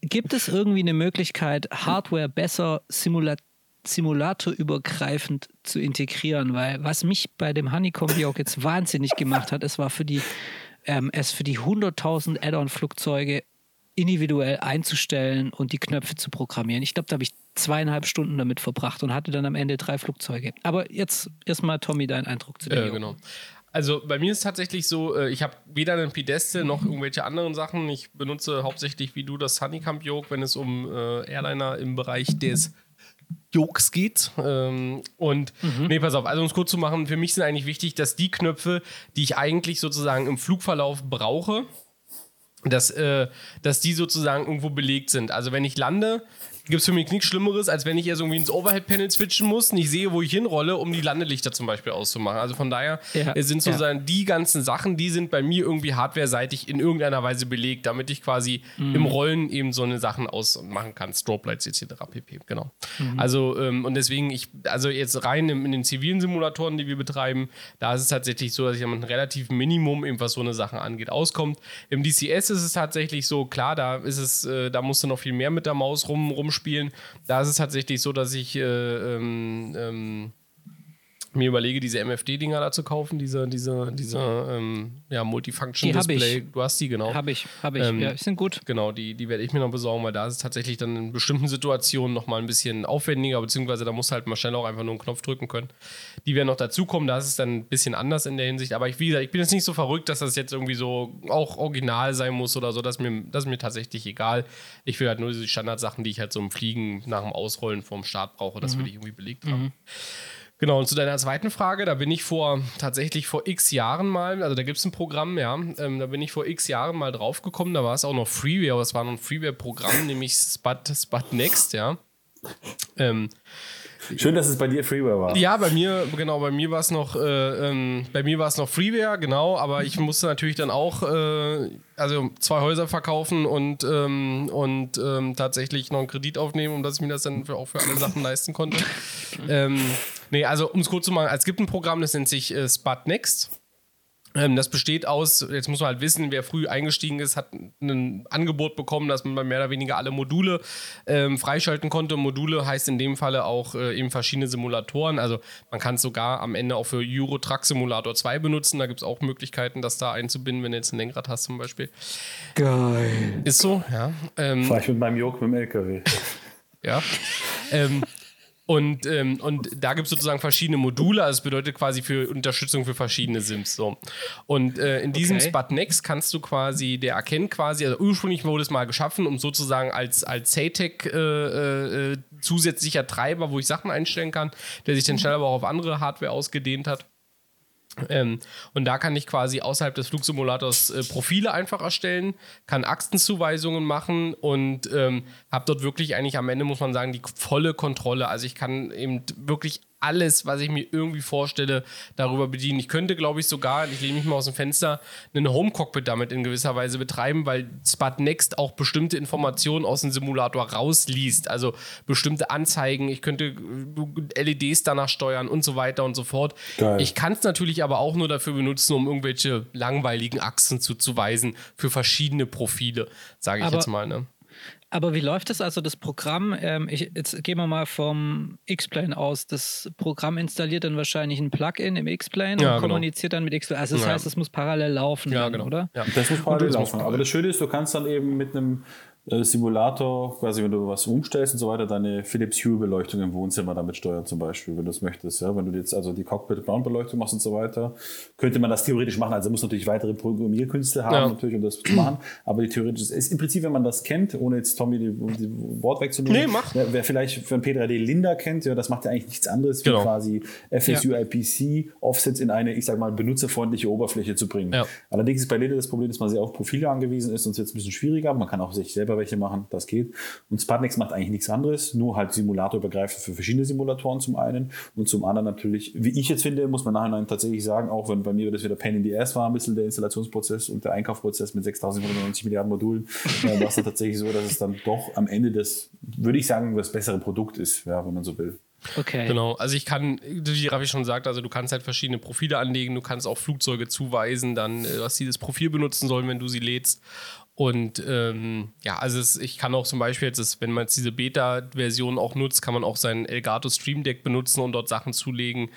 gibt es irgendwie eine Möglichkeit, Hardware besser simulativ simulatorübergreifend zu integrieren, weil was mich bei dem Honeycomb auch jetzt wahnsinnig gemacht hat, es war für die ähm, es für die 100.000 Add-on-Flugzeuge individuell einzustellen und die Knöpfe zu programmieren. Ich glaube, da habe ich zweieinhalb Stunden damit verbracht und hatte dann am Ende drei Flugzeuge. Aber jetzt erstmal, Tommy, dein Eindruck zu dem.
Äh, genau. Also bei mir ist es tatsächlich so, äh, ich habe weder einen Pedestal noch irgendwelche anderen Sachen. Ich benutze hauptsächlich wie du das Honeycomb Yoke, wenn es um äh, Airliner im Bereich des Jokes geht. Ähm, und mhm. nee, pass auf, also um es kurz zu machen, für mich sind eigentlich wichtig, dass die Knöpfe, die ich eigentlich sozusagen im Flugverlauf brauche, dass, äh, dass die sozusagen irgendwo belegt sind. Also wenn ich lande, gibt es für mich nichts Schlimmeres, als wenn ich erst irgendwie ins Overhead-Panel switchen muss, nicht sehe, wo ich hinrolle, um die Landelichter zum Beispiel auszumachen. Also von daher ja. sind sozusagen ja. die ganzen Sachen, die sind bei mir irgendwie hardware-seitig in irgendeiner Weise belegt, damit ich quasi mhm. im Rollen eben so eine Sachen ausmachen kann. Strobe-Lights etc. pp. Genau. Mhm. Also ähm, und deswegen, ich, also jetzt rein in, in, den zivilen Simulatoren, die wir betreiben, da ist es tatsächlich so, dass ich mit einem relativen Minimum, eben was so eine Sache angeht, auskommt. Im DCS ist es tatsächlich so, klar, da ist es, äh, da musst du noch viel mehr mit der Maus rum, rumspielen spielen. Da ist es tatsächlich so, dass ich äh, ähm, ähm, mir überlege, diese MFD-Dinger da zu kaufen, diese, diese, diese ähm, ja, Multifunction-Display. Du hast die, genau.
Habe ich, habe ich. Ähm, ja, sind gut.
Genau, die, die werde ich mir noch besorgen, weil da ist es tatsächlich dann in bestimmten Situationen nochmal ein bisschen aufwendiger, beziehungsweise da muss halt mal schnell auch einfach nur einen Knopf drücken können. Die werden noch dazukommen, da ist es dann ein bisschen anders in der Hinsicht. Aber ich, wie gesagt, ich bin jetzt nicht so verrückt, dass das jetzt irgendwie so auch original sein muss oder so. Das ist mir, das ist mir tatsächlich egal. Ich will halt nur diese Standardsachen, die ich halt so im Fliegen nach dem Ausrollen vom Start brauche, das mhm. will ich irgendwie belegt haben. Mhm. Genau, und zu deiner zweiten Frage, da bin ich vor tatsächlich vor x Jahren mal, also da gibt es ein Programm, ja, ähm, da bin ich vor x Jahren mal draufgekommen, da war es auch noch Freeware, aber es war noch ein Freeware-Programm, nämlich Spud, Spud Next, ja. Ähm,
Schön, dass es bei dir Freeware war.
Ja, bei mir, genau, bei mir war es noch, äh, ähm, bei mir war es noch Freeware, genau, aber ich musste natürlich dann auch, äh, also zwei Häuser verkaufen und, ähm, und ähm, tatsächlich noch einen Kredit aufnehmen, um dass ich mir das dann für, auch für alle Sachen leisten konnte. nee, also um es kurz zu machen, es gibt ein Programm, das nennt sich äh, Spot Next. Ähm, das besteht aus, jetzt muss man halt wissen, wer früh eingestiegen ist, hat ein Angebot bekommen, dass man mehr oder weniger alle Module ähm, freischalten konnte. Module heißt in dem Falle auch äh, eben verschiedene Simulatoren. Also man kann es sogar am Ende auch für Euro Truck Simulator 2 benutzen. Da gibt es auch Möglichkeiten, das da einzubinden, wenn du jetzt ein Lenkrad hast zum Beispiel.
Geil.
Ist so, ja.
Ähm, Fahr ich mit meinem Jog mit dem LKW.
ja. ähm, und, ähm, und da gibt es sozusagen verschiedene Module, also es bedeutet quasi für Unterstützung für verschiedene Sims. So. Und äh, in diesem okay. Spot Next kannst du quasi, der erkennt quasi, also ursprünglich wurde es mal geschaffen, um sozusagen als, als SATEC äh, äh, zusätzlicher Treiber, wo ich Sachen einstellen kann, der sich dann schnell aber auch auf andere Hardware ausgedehnt hat. Ähm, und da kann ich quasi außerhalb des Flugsimulators äh, Profile einfach erstellen, kann Achsenzuweisungen machen und ähm, habe dort wirklich eigentlich am Ende, muss man sagen, die volle Kontrolle. Also ich kann eben wirklich alles, was ich mir irgendwie vorstelle, darüber bedienen. Ich könnte, glaube ich, sogar, ich lehne mich mal aus dem Fenster, einen Home-Cockpit damit in gewisser Weise betreiben, weil Spot Next auch bestimmte Informationen aus dem Simulator rausliest. Also bestimmte Anzeigen, ich könnte äh, LEDs danach steuern und so weiter und so fort. Geil. Ich kann es natürlich aber auch nur dafür benutzen, um irgendwelche langweiligen Achsen zuzuweisen für verschiedene Profile, sage ich aber jetzt mal. Ne?
Aber wie läuft das also, das Programm? Ähm, ich, jetzt gehen wir mal vom X-Plane aus. Das Programm installiert dann wahrscheinlich ein Plugin im X-Plane ja, und genau. kommuniziert dann mit X-Plane. Also das ja. heißt, es muss parallel laufen,
ja,
dann,
genau.
oder?
Ja, das muss parallel laufen. Aber das Schöne ist, du kannst dann eben mit einem Simulator, quasi wenn du was umstellst und so weiter, deine Philips Hue Beleuchtung im Wohnzimmer damit steuern zum Beispiel, wenn du es möchtest. Ja? Wenn du jetzt also die Cockpit Brown Beleuchtung machst und so weiter, könnte man das theoretisch machen. Also muss natürlich weitere Programmierkünste haben, ja. natürlich, um das zu machen. Aber die theoretisch ist im Prinzip, wenn man das kennt, ohne jetzt Tommy die, die Wort wegzunehmen, nee, mach. wer vielleicht für ein P3D Linda kennt, ja, das macht ja eigentlich nichts anderes, wie genau. quasi FSU. IPC Offsets in eine, ich sag mal, benutzerfreundliche Oberfläche zu bringen. Ja. Allerdings ist bei Linda das Problem, dass man sehr auf Profile angewiesen ist und es jetzt ein bisschen schwieriger. Man kann auch sich selber welche machen, das geht. Und Sputniks macht eigentlich nichts anderes, nur halt simulatorübergreifend für verschiedene Simulatoren zum einen und zum anderen natürlich, wie ich jetzt finde, muss man nachher tatsächlich sagen, auch wenn bei mir das wieder Pain in the Ass war, ein bisschen der Installationsprozess und der Einkaufprozess mit 6.490 Milliarden Modulen, äh, war es dann tatsächlich so, dass es dann doch am Ende das, würde ich sagen, das bessere Produkt ist, ja, wenn man so will.
Okay. Genau, also ich kann, wie Raffi schon sagt, also du kannst halt verschiedene Profile anlegen, du kannst auch Flugzeuge zuweisen, dann, was sie das Profil benutzen sollen, wenn du sie lädst. Und ähm, ja, also es, ich kann auch zum Beispiel jetzt, ist, wenn man jetzt diese Beta-Version auch nutzt, kann man auch sein Elgato Stream Deck benutzen und dort Sachen zulegen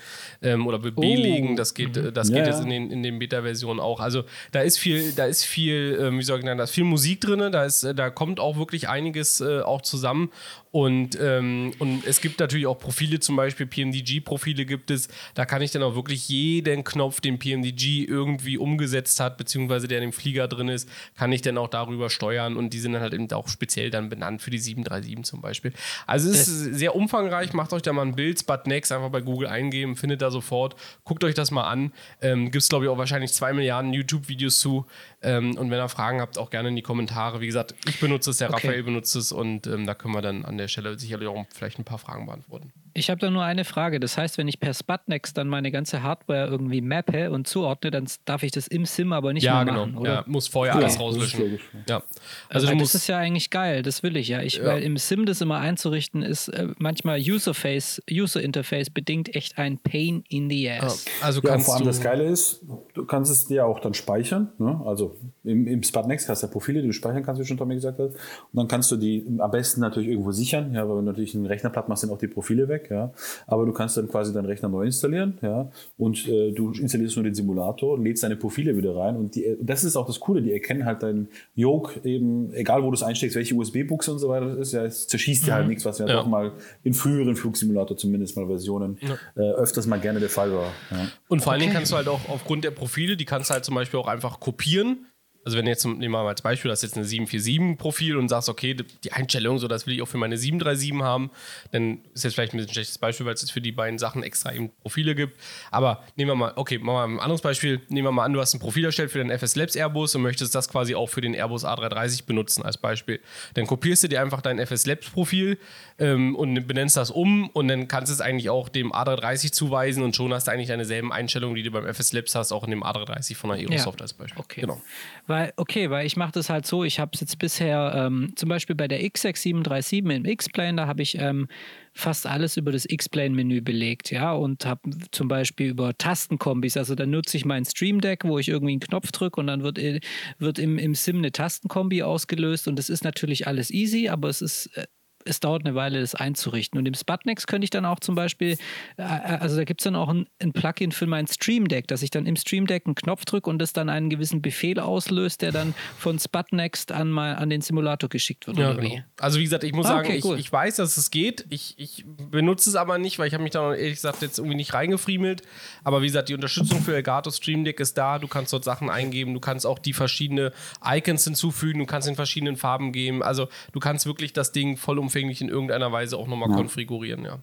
ähm, oder belegen. Oh. Das geht, mhm. das ja, geht jetzt in den, in den Beta-Versionen auch. Also da ist viel, da ist viel, ähm, wie soll ich sagen, da ist viel Musik drin, da ist, da kommt auch wirklich einiges äh, auch zusammen. Und, ähm, und es gibt natürlich auch Profile, zum Beispiel PMDG-Profile gibt es. Da kann ich dann auch wirklich jeden Knopf, den PMDG irgendwie umgesetzt hat, beziehungsweise der in dem Flieger drin ist, kann ich dann auch darüber steuern. Und die sind dann halt eben auch speziell dann benannt für die 737 zum Beispiel. Also es ist sehr umfangreich. Macht euch da mal ein Bild, Sputnext einfach bei Google eingeben, findet da sofort. Guckt euch das mal an. Ähm, gibt es, glaube ich, auch wahrscheinlich zwei Milliarden YouTube-Videos zu. Ähm, und wenn ihr Fragen habt, auch gerne in die Kommentare. Wie gesagt, ich benutze es, der okay. Raphael benutzt es und ähm, da können wir dann an der Stelle sicherlich auch vielleicht ein paar Fragen beantworten.
Ich habe da nur eine Frage. Das heißt, wenn ich per Sputnext dann meine ganze Hardware irgendwie mappe und zuordne, dann darf ich das im Sim aber nicht ja, mehr machen, genau. oder? Ja,
muss vorher alles rauslöschen.
Ja. Also du das ist ja eigentlich geil. Das will ich ja. Ich, ja. Weil im Sim das immer einzurichten ist äh, manchmal Userface, User Interface bedingt echt ein Pain in the ass.
Ja, also kannst ja, vor allem das Geile ist, du kannst es dir auch dann speichern. Ne? Also im, im Sputnext hast du ja Profile, die du speichern kannst, wie schon Tommy gesagt hat. Und dann kannst du die am besten natürlich irgendwo sichern. Ja, weil wenn du natürlich einen Rechner platt machst, sind auch die Profile weg. Ja. Aber du kannst dann quasi deinen Rechner neu installieren. Ja. Und äh, du installierst nur den Simulator, lädst deine Profile wieder rein. Und die, das ist auch das Coole, die erkennen halt deinen Yoke eben, egal wo du es einsteckst, welche USB-Buchse und so weiter das ist. Ja, es zerschießt dir halt mhm. nichts, was ja, ja. doch mal in früheren Flugsimulator zumindest mal Versionen ja. äh, öfters mal gerne der Fall war. Ja.
Und vor allen Dingen kannst du halt auch aufgrund der Profile, die kannst du halt zum Beispiel auch einfach kopieren also wenn jetzt, nehmen wir mal als Beispiel, das ist jetzt eine 747-Profil und sagst, okay, die Einstellung, so das will ich auch für meine 737 haben, dann ist jetzt vielleicht ein bisschen ein schlechtes Beispiel, weil es jetzt für die beiden Sachen extra eben Profile gibt. Aber nehmen wir mal, okay, machen wir mal ein anderes Beispiel. Nehmen wir mal an, du hast ein Profil erstellt für den FS Labs Airbus und möchtest das quasi auch für den Airbus A330 benutzen als Beispiel. Dann kopierst du dir einfach dein FS Labs Profil ähm, und benennst das um und dann kannst du es eigentlich auch dem A330 zuweisen und schon hast du eigentlich deine selben Einstellungen, die du beim FS Labs hast, auch in dem A330 von der Aerosoft ja. als Beispiel.
Okay. Genau. Weil, okay, weil ich mache das halt so, ich habe es jetzt bisher ähm, zum Beispiel bei der X6737 im X-Plane, da habe ich ähm, fast alles über das X-Plane-Menü belegt, ja, und habe zum Beispiel über Tastenkombis, also dann nutze ich mein Stream Deck, wo ich irgendwie einen Knopf drücke und dann wird, äh, wird im, im Sim eine Tastenkombi ausgelöst und das ist natürlich alles easy, aber es ist äh, es dauert eine Weile, das einzurichten. Und im Sputnext könnte ich dann auch zum Beispiel, äh, äh, also da gibt es dann auch ein, ein, Plugin für mein Stream Deck, dass ich dann im Stream Deck einen Knopf drücke und das dann einen gewissen Befehl auslöst, der dann von Sputnext an, mal, an den Simulator geschickt wird.
Ja, genau. Also wie gesagt, ich muss ah, sagen, okay, ich, ich, weiß, dass es geht. Ich, ich benutze es aber nicht, weil ich habe mich da ehrlich gesagt jetzt irgendwie nicht reingefriemelt. Aber wie gesagt, die Unterstützung für Elgato Stream Deck ist da. Du kannst dort Sachen eingeben, du kannst auch die verschiedenen Icons hinzufügen, du kannst in verschiedenen Farben geben. Also du kannst wirklich das Ding vollumfänglich vollumfänglich in irgendeiner Weise auch nochmal ja. konfigurieren, ja.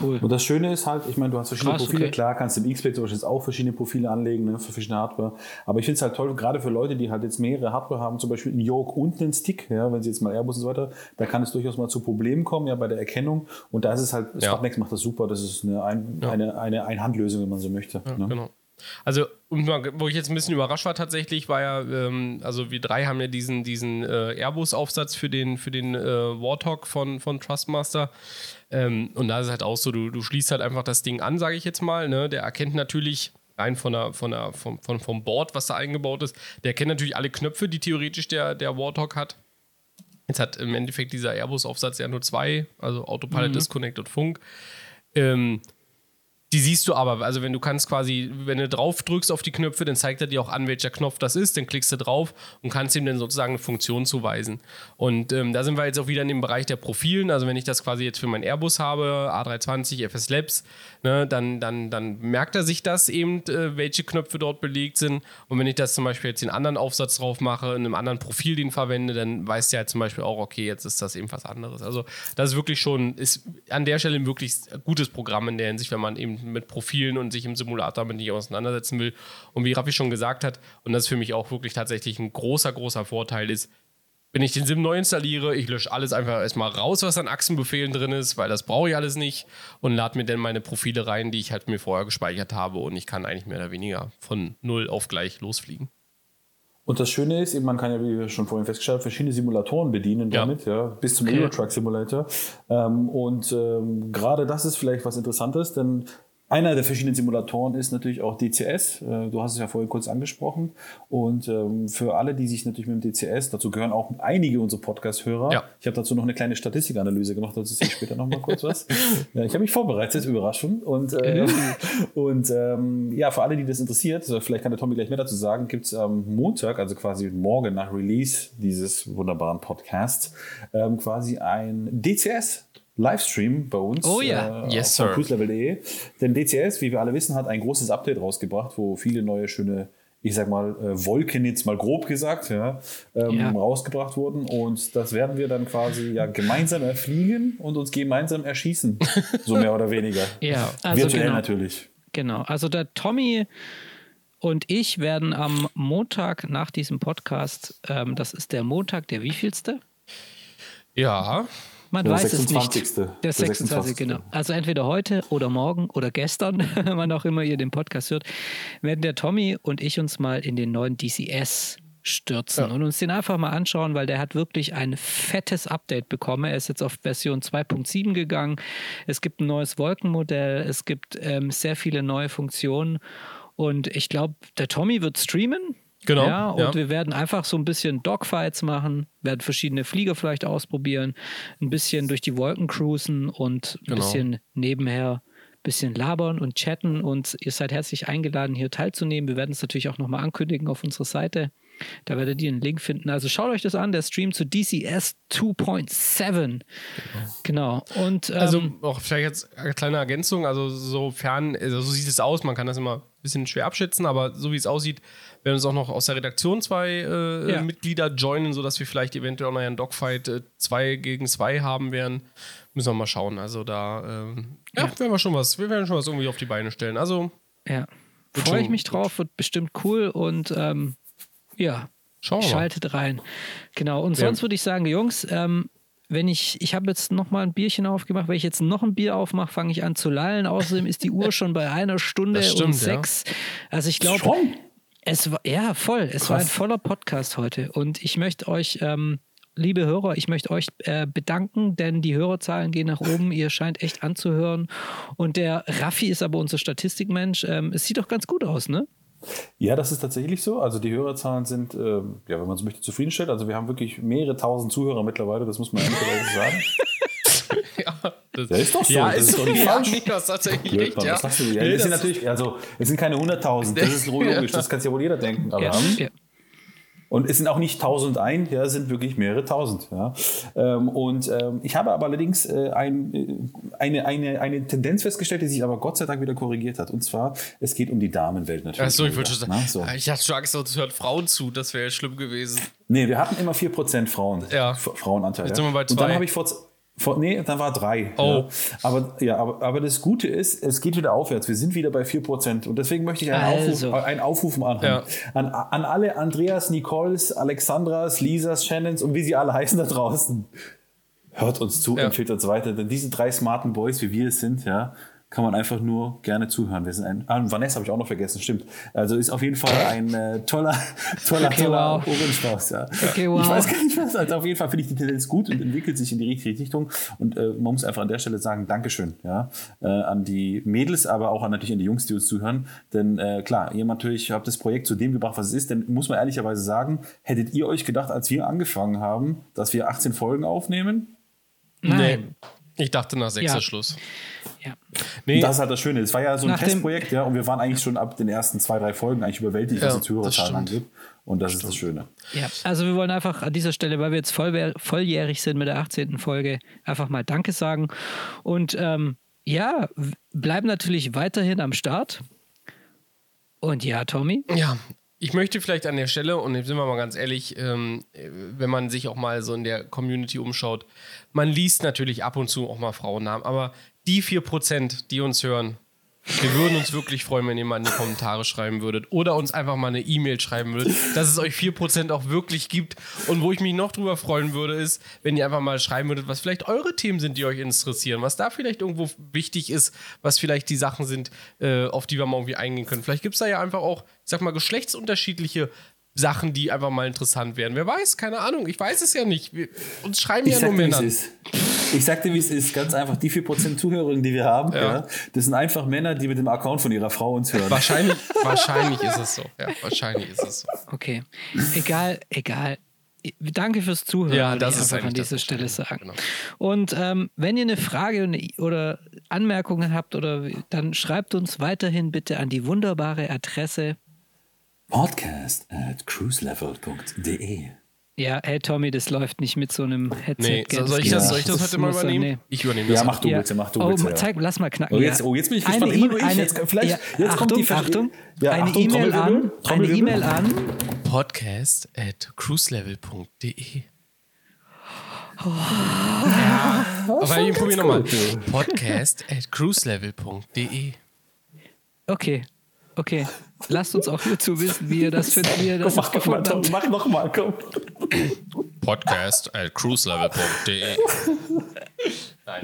Cool. Und das Schöne ist halt, ich meine, du hast verschiedene Krass, Profile, okay. klar, kannst du im X-Play zum Beispiel auch verschiedene Profile anlegen, ne, für verschiedene Hardware. Aber ich finde es halt toll, gerade für Leute, die halt jetzt mehrere Hardware haben, zum Beispiel einen Yoke und einen Stick, ja, wenn sie jetzt mal Airbus und so weiter, da kann es durchaus mal zu Problemen kommen, ja, bei der Erkennung. Und da ist es halt, ja. Sputnext macht das super, das ist eine, ein, ja. eine, eine Einhandlösung, wenn man so möchte. Ja, ne? Genau.
Also, wo ich jetzt ein bisschen überrascht war tatsächlich, war ja, ähm, also wir drei haben ja diesen, diesen äh, Airbus-Aufsatz für den, für den äh, Warthog von, von Trustmaster. Ähm, und da ist es halt auch so, du, du schließt halt einfach das Ding an, sage ich jetzt mal. Ne? Der erkennt natürlich rein von der, von der, vom, von, vom Board, was da eingebaut ist, der kennt natürlich alle Knöpfe, die theoretisch der, der Warthog hat. Jetzt hat im Endeffekt dieser Airbus-Aufsatz ja nur zwei, also Autopilot, mhm. Disconnect und Funk. Ähm, Die siehst du aber, also wenn du kannst quasi, wenn du drauf drückst auf die Knöpfe, dann zeigt er dir auch an, welcher Knopf das ist, dann klickst du drauf und kannst ihm dann sozusagen eine Funktion zuweisen. Und ähm, da sind wir jetzt auch wieder in dem Bereich der Profilen, also wenn ich das quasi jetzt für meinen Airbus habe, A320, FS Labs, ne, dann, dann, dann merkt er sich das eben, äh, welche Knöpfe dort belegt sind. Und wenn ich das zum Beispiel jetzt den anderen Aufsatz drauf mache, in einem anderen Profil den verwende, dann weiß der halt zum Beispiel auch, okay, jetzt ist das eben was anderes. Also das ist wirklich schon, ist an der Stelle ein wirklich gutes Programm in der Hinsicht, wenn man eben mit Profilen und sich im Simulator damit nicht auseinandersetzen will. Und wie Raffi schon gesagt hat, und das für mich auch wirklich tatsächlich ein großer, großer Vorteil ist, wenn ich den Sim neu installiere, ich lösche alles einfach erstmal raus, was an Achsenbefehlen drin ist, weil das brauche ich alles nicht und lade mir dann meine Profile rein, die ich halt mir vorher gespeichert habe und ich kann eigentlich mehr oder weniger von null auf gleich losfliegen.
Und das Schöne ist, man kann ja, wie wir schon vorhin festgestellt haben, verschiedene Simulatoren bedienen
Ja.
damit, ja, bis zum
Okay.
Euro Truck Simulator. Ähm, und ähm, gerade das ist vielleicht was Interessantes, denn einer der verschiedenen Simulatoren ist natürlich auch DCS. Äh, Du hast es ja vorhin kurz angesprochen. Und ähm, für alle, die sich natürlich mit dem DCS, dazu gehören auch einige unserer Podcast-Hörer.
Ja.
Ich habe dazu noch eine kleine Statistikanalyse gemacht, dazu sehe ich später noch mal kurz was. Ja, ich habe mich vorbereitet, Überraschung. Und, äh, und ähm, ja, für alle, die das interessiert, vielleicht kann der Tommy gleich mehr dazu sagen, gibt es am Montag, also quasi morgen nach Release dieses wunderbaren Podcasts, ähm, quasi ein DCS. Livestream bei uns
Oh ja.
äh,
Yes,
auf
sir.
cruiselevel.de. Denn DCS, wie wir alle wissen, hat ein großes Update rausgebracht, wo viele neue schöne, ich sag mal, äh, Wolken jetzt mal grob gesagt, ja, ähm,
Ja.
rausgebracht wurden. Und das werden wir dann quasi ja gemeinsam erfliegen und uns gemeinsam erschießen. So mehr oder weniger.
Ja, also
Virtuell
genau.
natürlich.
Genau, also der Tommy und ich werden am Montag nach diesem Podcast, ähm, das ist der Montag, der wievielste?
Ja,
Man
Der
weiß es
26..
nicht. Der
Der
26.
26..
genau. Also entweder heute oder morgen oder gestern, wann auch immer ihr den Podcast hört, werden der Tommy und ich uns mal in den neuen DCS stürzen
Ja.
und uns den einfach mal anschauen, weil der hat wirklich ein fettes Update bekommen. Er ist jetzt auf Version 2.7 gegangen. Es gibt ein neues Wolkenmodell, es gibt ähm, sehr viele neue Funktionen und ich glaube, der Tommy wird streamen.
Genau,
Ja, und
ja.
wir werden einfach so ein bisschen Dogfights machen, werden verschiedene Flieger vielleicht ausprobieren, ein bisschen durch die Wolken cruisen und ein
Genau.
bisschen nebenher ein bisschen labern und chatten und ihr seid herzlich eingeladen, hier teilzunehmen. Wir werden es natürlich auch nochmal ankündigen auf unserer Seite. Da werdet ihr einen Link finden. Also schaut euch das an, der Stream zu DCS 2.7. Genau. Und ähm,
Also auch vielleicht jetzt eine kleine Ergänzung, also sofern, also so sieht es aus, man kann das immer ein bisschen schwer abschätzen, aber so wie es aussieht, werden uns auch noch aus der Redaktion zwei äh,
Ja.
Mitglieder joinen, sodass wir vielleicht eventuell auch noch einen Dogfight äh, zwei gegen zwei haben werden. Müssen wir mal schauen. Also da ähm, ja,
Ja.
werden wir schon was, wir werden schon was irgendwie auf die Beine stellen. Also
ja, freue ich mich drauf, wird bestimmt cool und ähm, ja,
schauen wir mal.
Schaltet rein. Genau. Und
Ja.
sonst würde ich sagen, Jungs, ähm, wenn ich, ich habe jetzt noch mal ein Bierchen aufgemacht, wenn ich jetzt noch ein Bier aufmache, fange ich an zu lallen. Außerdem ist die Uhr schon bei einer Stunde
Das
und
stimmt, ja.
sechs. Also ich glaube? Es war ja voll. Es war ein
Krass.
voller Podcast heute. Und ich möchte euch, ähm, liebe Hörer, ich möchte euch äh, bedanken, denn die Hörerzahlen gehen nach oben. Ihr scheint echt anzuhören. Und der Raffi ist aber unser Statistikmensch. Ähm, es sieht doch ganz gut aus, ne?
Ja, das ist tatsächlich so. Also die Hörerzahlen sind, ähm, ja, wenn man so möchte, zufriedenstellend. Also wir haben wirklich mehrere tausend Zuhörer mittlerweile, das muss man ehrlicherweise sagen.
Ja, das,
Ja, ist doch so.
Ja,
Das
ist,
ist doch nicht
ja,
falsch.
nee, das ist tatsächlich
Blöd, Mann,
ja.
was sagst du? Ja,
Nee,
das sind natürlich, also es sind keine 100.000, das ist logisch, das kann sich ja wohl jeder denken. Aber,
Ja. ja.
Und es sind auch nicht 1001, ja, es sind wirklich mehrere tausend. Ja. Ähm, und ähm, ich habe aber allerdings äh, ein, äh, eine, eine, eine Tendenz festgestellt, die sich aber Gott sei Dank wieder korrigiert hat. Und zwar, es geht um die Damenwelt natürlich.
Achso, ich
wieder,
schon sagen,
ne? so.
ich hatte schon Angst, es hört Frauen zu, das wäre schlimm gewesen.
Nee, wir hatten immer 4% Frauen.
Ja.
Frauenanteil.
Jetzt
ja.
sind wir bei
Und dann
zwei.
habe ich vor, vor. Nee, dann war drei.
Oh.
Ja. Aber, ja, aber, aber das Gute ist, es geht wieder aufwärts. Wir sind wieder bei 4%. Und deswegen möchte ich einen,
Also.
Aufruf, einen Aufruf machen.
Ja.
An, an alle Andreas, Nicoles, Alexandras, Lisas, Shannons und wie sie alle heißen da draußen. Hört uns zu,
Ja.
empfiehlt uns weiter. Denn diese drei smarten Boys, wie wir es sind, ja, kann man einfach nur gerne zuhören. Wir sind ein, ah, Vanessa habe ich auch noch vergessen, stimmt. Also ist auf jeden Fall ein äh, toller, toller,
Okay,
toller
wow.
Ohrenstrauß. Ja.
Okay, wow.
Ich weiß gar nicht was. Also auf jeden Fall finde ich die Tendenz gut und entwickelt sich in die richtige Richtung. Und äh, man muss einfach an der Stelle sagen, Dankeschön ja, äh, an die Mädels, aber auch an, natürlich an die Jungs, die uns zuhören. Denn äh, klar, ihr natürlich habt das Projekt zu dem gebracht, was es ist. Denn muss man ehrlicherweise sagen, hättet ihr euch gedacht, als wir angefangen haben, dass wir 18 Folgen aufnehmen?
Nein.
Ich dachte nach sechs
Ja.
Schluss.
Ja.
Nee,
Das ist halt das Schöne. Es war ja so ein
Nach dem-
Testprojekt, ja, und wir waren eigentlich schon ab den ersten zwei, drei Folgen eigentlich überwältigt,
Ja,
was die
das
Zuhörerzahlen
stimmt.
angeht. Und das ist das Schöne.
Ja, also wir wollen einfach an dieser Stelle, weil wir jetzt voll, volljährig sind mit der 18. Folge, einfach mal Danke sagen. Und ähm, ja, bleiben natürlich weiterhin am Start. Und ja, Tommy,
Ja, ich möchte vielleicht an der Stelle, und jetzt sind wir mal ganz ehrlich, ähm, äh, wenn man sich auch mal so in der Community umschaut, man liest natürlich ab und zu auch mal Frauennamen, aber die 4%, die uns hören, wir würden uns wirklich freuen, wenn ihr mal in die Kommentare schreiben würdet oder uns einfach mal eine E-Mail schreiben würdet, dass es euch 4% auch wirklich gibt. Und wo ich mich noch drüber freuen würde, ist, wenn ihr einfach mal schreiben würdet, was vielleicht eure Themen sind, die euch interessieren, was da vielleicht irgendwo wichtig ist, was vielleicht die Sachen sind, äh, auf die wir mal irgendwie eingehen können. Vielleicht gibt es da ja einfach auch, ich sag mal, geschlechtsunterschiedliche Sachen, die einfach mal interessant wären. Wer weiß, keine Ahnung, ich weiß es ja nicht. Wir, uns schreiben
Ich
ja nur
dir, wie es
Männer.
ist. Ich sag dir, wie es ist. Ganz einfach, die 4% Zuhörerinnen, die wir haben, ja. das sind einfach Männer, die mit dem Account von ihrer Frau uns hören.
Wahrscheinlich, wahrscheinlich ist es so. Ja, wahrscheinlich ist es so.
okay. Egal, egal. Danke fürs Zuhören,
Ja, das
ich
ist
einfach an dieser Stelle sagen.
Genau.
Und ähm, wenn ihr eine Frage oder Anmerkungen habt, oder dann schreibt uns weiterhin bitte an die wunderbare Adresse.
Podcast at cruiselevel.de.
Ja, hey Tommy, das läuft nicht mit so einem Headset.
Nee, soll, ich das,
Ja.
soll ich das heute mal
sein,
übernehmen?
nee.
Ich übernehme das.
Ja, mach du
Ja.
bitte, mach du
oh,
bitte. ja.
zeig, lass mal knacken.
Oh, jetzt,
ja.
oh, jetzt bin ich
Eine
gespannt. Immer
E-
nur ich.
eine-
Jetzt, vielleicht,
ja,
jetzt
Achtung,
kommt die
Achtung,
Ja,
eine E-Mail an, eine. E-Mail an.
Podcast at cruiselevel.de. Aber ich probiere nochmal. Podcast at cruiselevel.de.
Okay, okay. Lasst uns auch hierzu wissen, wie ihr das, findet, wie ihr das
Komm, mach,
gefunden
mach,
habt.
mach noch mal, komm.
Podcast at cruiselevel.de. Nein.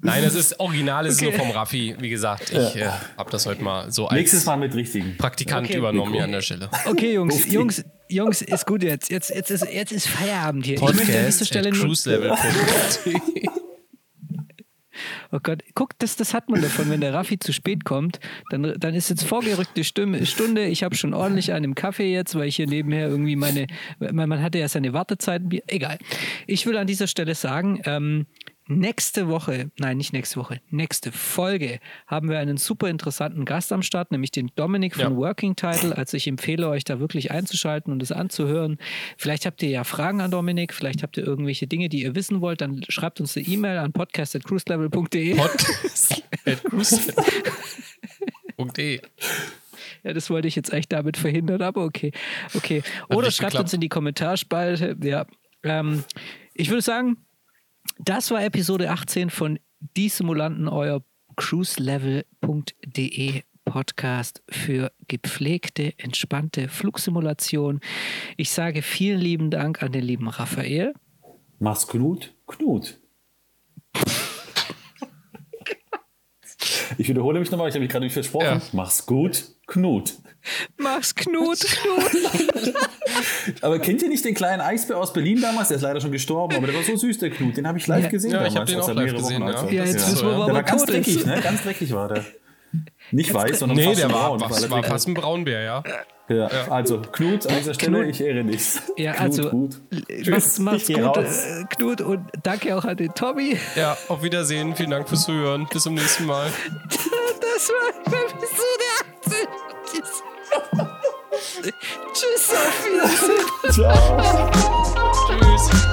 Nein, es ist original, es ist nur vom Raffi. Wie gesagt, ich äh, habe das heute mal so als
Nächstes Mal mit richtigen.
Praktikant
Okay.
übernommen hier an der Stelle.
Okay, Jungs. Jungs, Jungs, ist gut jetzt. Jetzt, jetzt, ist, jetzt ist Feierabend hier. ich möchte an dieser
Podcast
Stelle
at.
Oh Gott, guck, das, das hat man davon, wenn der Raffi zu spät kommt, dann, dann ist jetzt vorgerückte Stimme, Stunde. Ich habe schon ordentlich einen Kaffee jetzt, weil ich hier nebenher irgendwie meine, man, man hatte ja seine Wartezeiten. Egal. Ich will an dieser Stelle sagen, ähm, nächste Woche, nein, nicht nächste Woche, nächste Folge haben wir einen super interessanten Gast am Start, nämlich den Dominik von
Ja.
Working Title. Also ich empfehle euch da wirklich einzuschalten und es anzuhören. Vielleicht habt ihr ja Fragen an Dominik, vielleicht habt ihr irgendwelche Dinge, die ihr wissen wollt, dann schreibt uns eine E-Mail an podcast.cruiselevel.de.
Podcast at cruiselevel.de.
Ja, das wollte ich jetzt echt damit verhindern, aber okay. Okay. Oder schreibt
geklappt.
uns in die Kommentarspalte. Ja. Ähm, ich würde sagen, das war Episode 18 von Die Simulanten, euer cruiselevel.de Podcast für gepflegte, entspannte Flugsimulation. Ich sage vielen lieben Dank an den lieben Raphael.
Mach's Knut, Knut. Ich wiederhole mich nochmal, ich habe mich gerade nicht versprochen.
Ja.
Mach's gut, Knut.
Mach's Knut, Knut.
Aber kennt ihr nicht den kleinen Eisbär aus Berlin damals? Der ist leider schon gestorben, aber der war so süß, der Knut. Den habe ich live
Ja.
gesehen
Ja, ich
damals.
hab den
als
auch live gesehen,
Wochen
ja.
war.
Ja, jetzt wissen wir,
Der
er
war ganz
tot
dreckig,
ist.
ne? Ganz dreckig war der. Nicht weiß, sondern
Nee,
fast
der war,
braun.
war
er
fast ein Braunbär, ja.
Ja, also Knut an dieser Stelle,
Knut.
ich ehre nichts.
Ja,
Knut,
also
gut. Ich geh
gut,
raus.
äh, Knut, und danke auch an den Tommy.
Ja, auf Wiedersehen. Vielen Dank fürs Zuhören. Bis zum nächsten Mal.
Das war Episode 18. Tschüss. Tschüss, auf Wiedersehen.
Ciao.
Tschüss.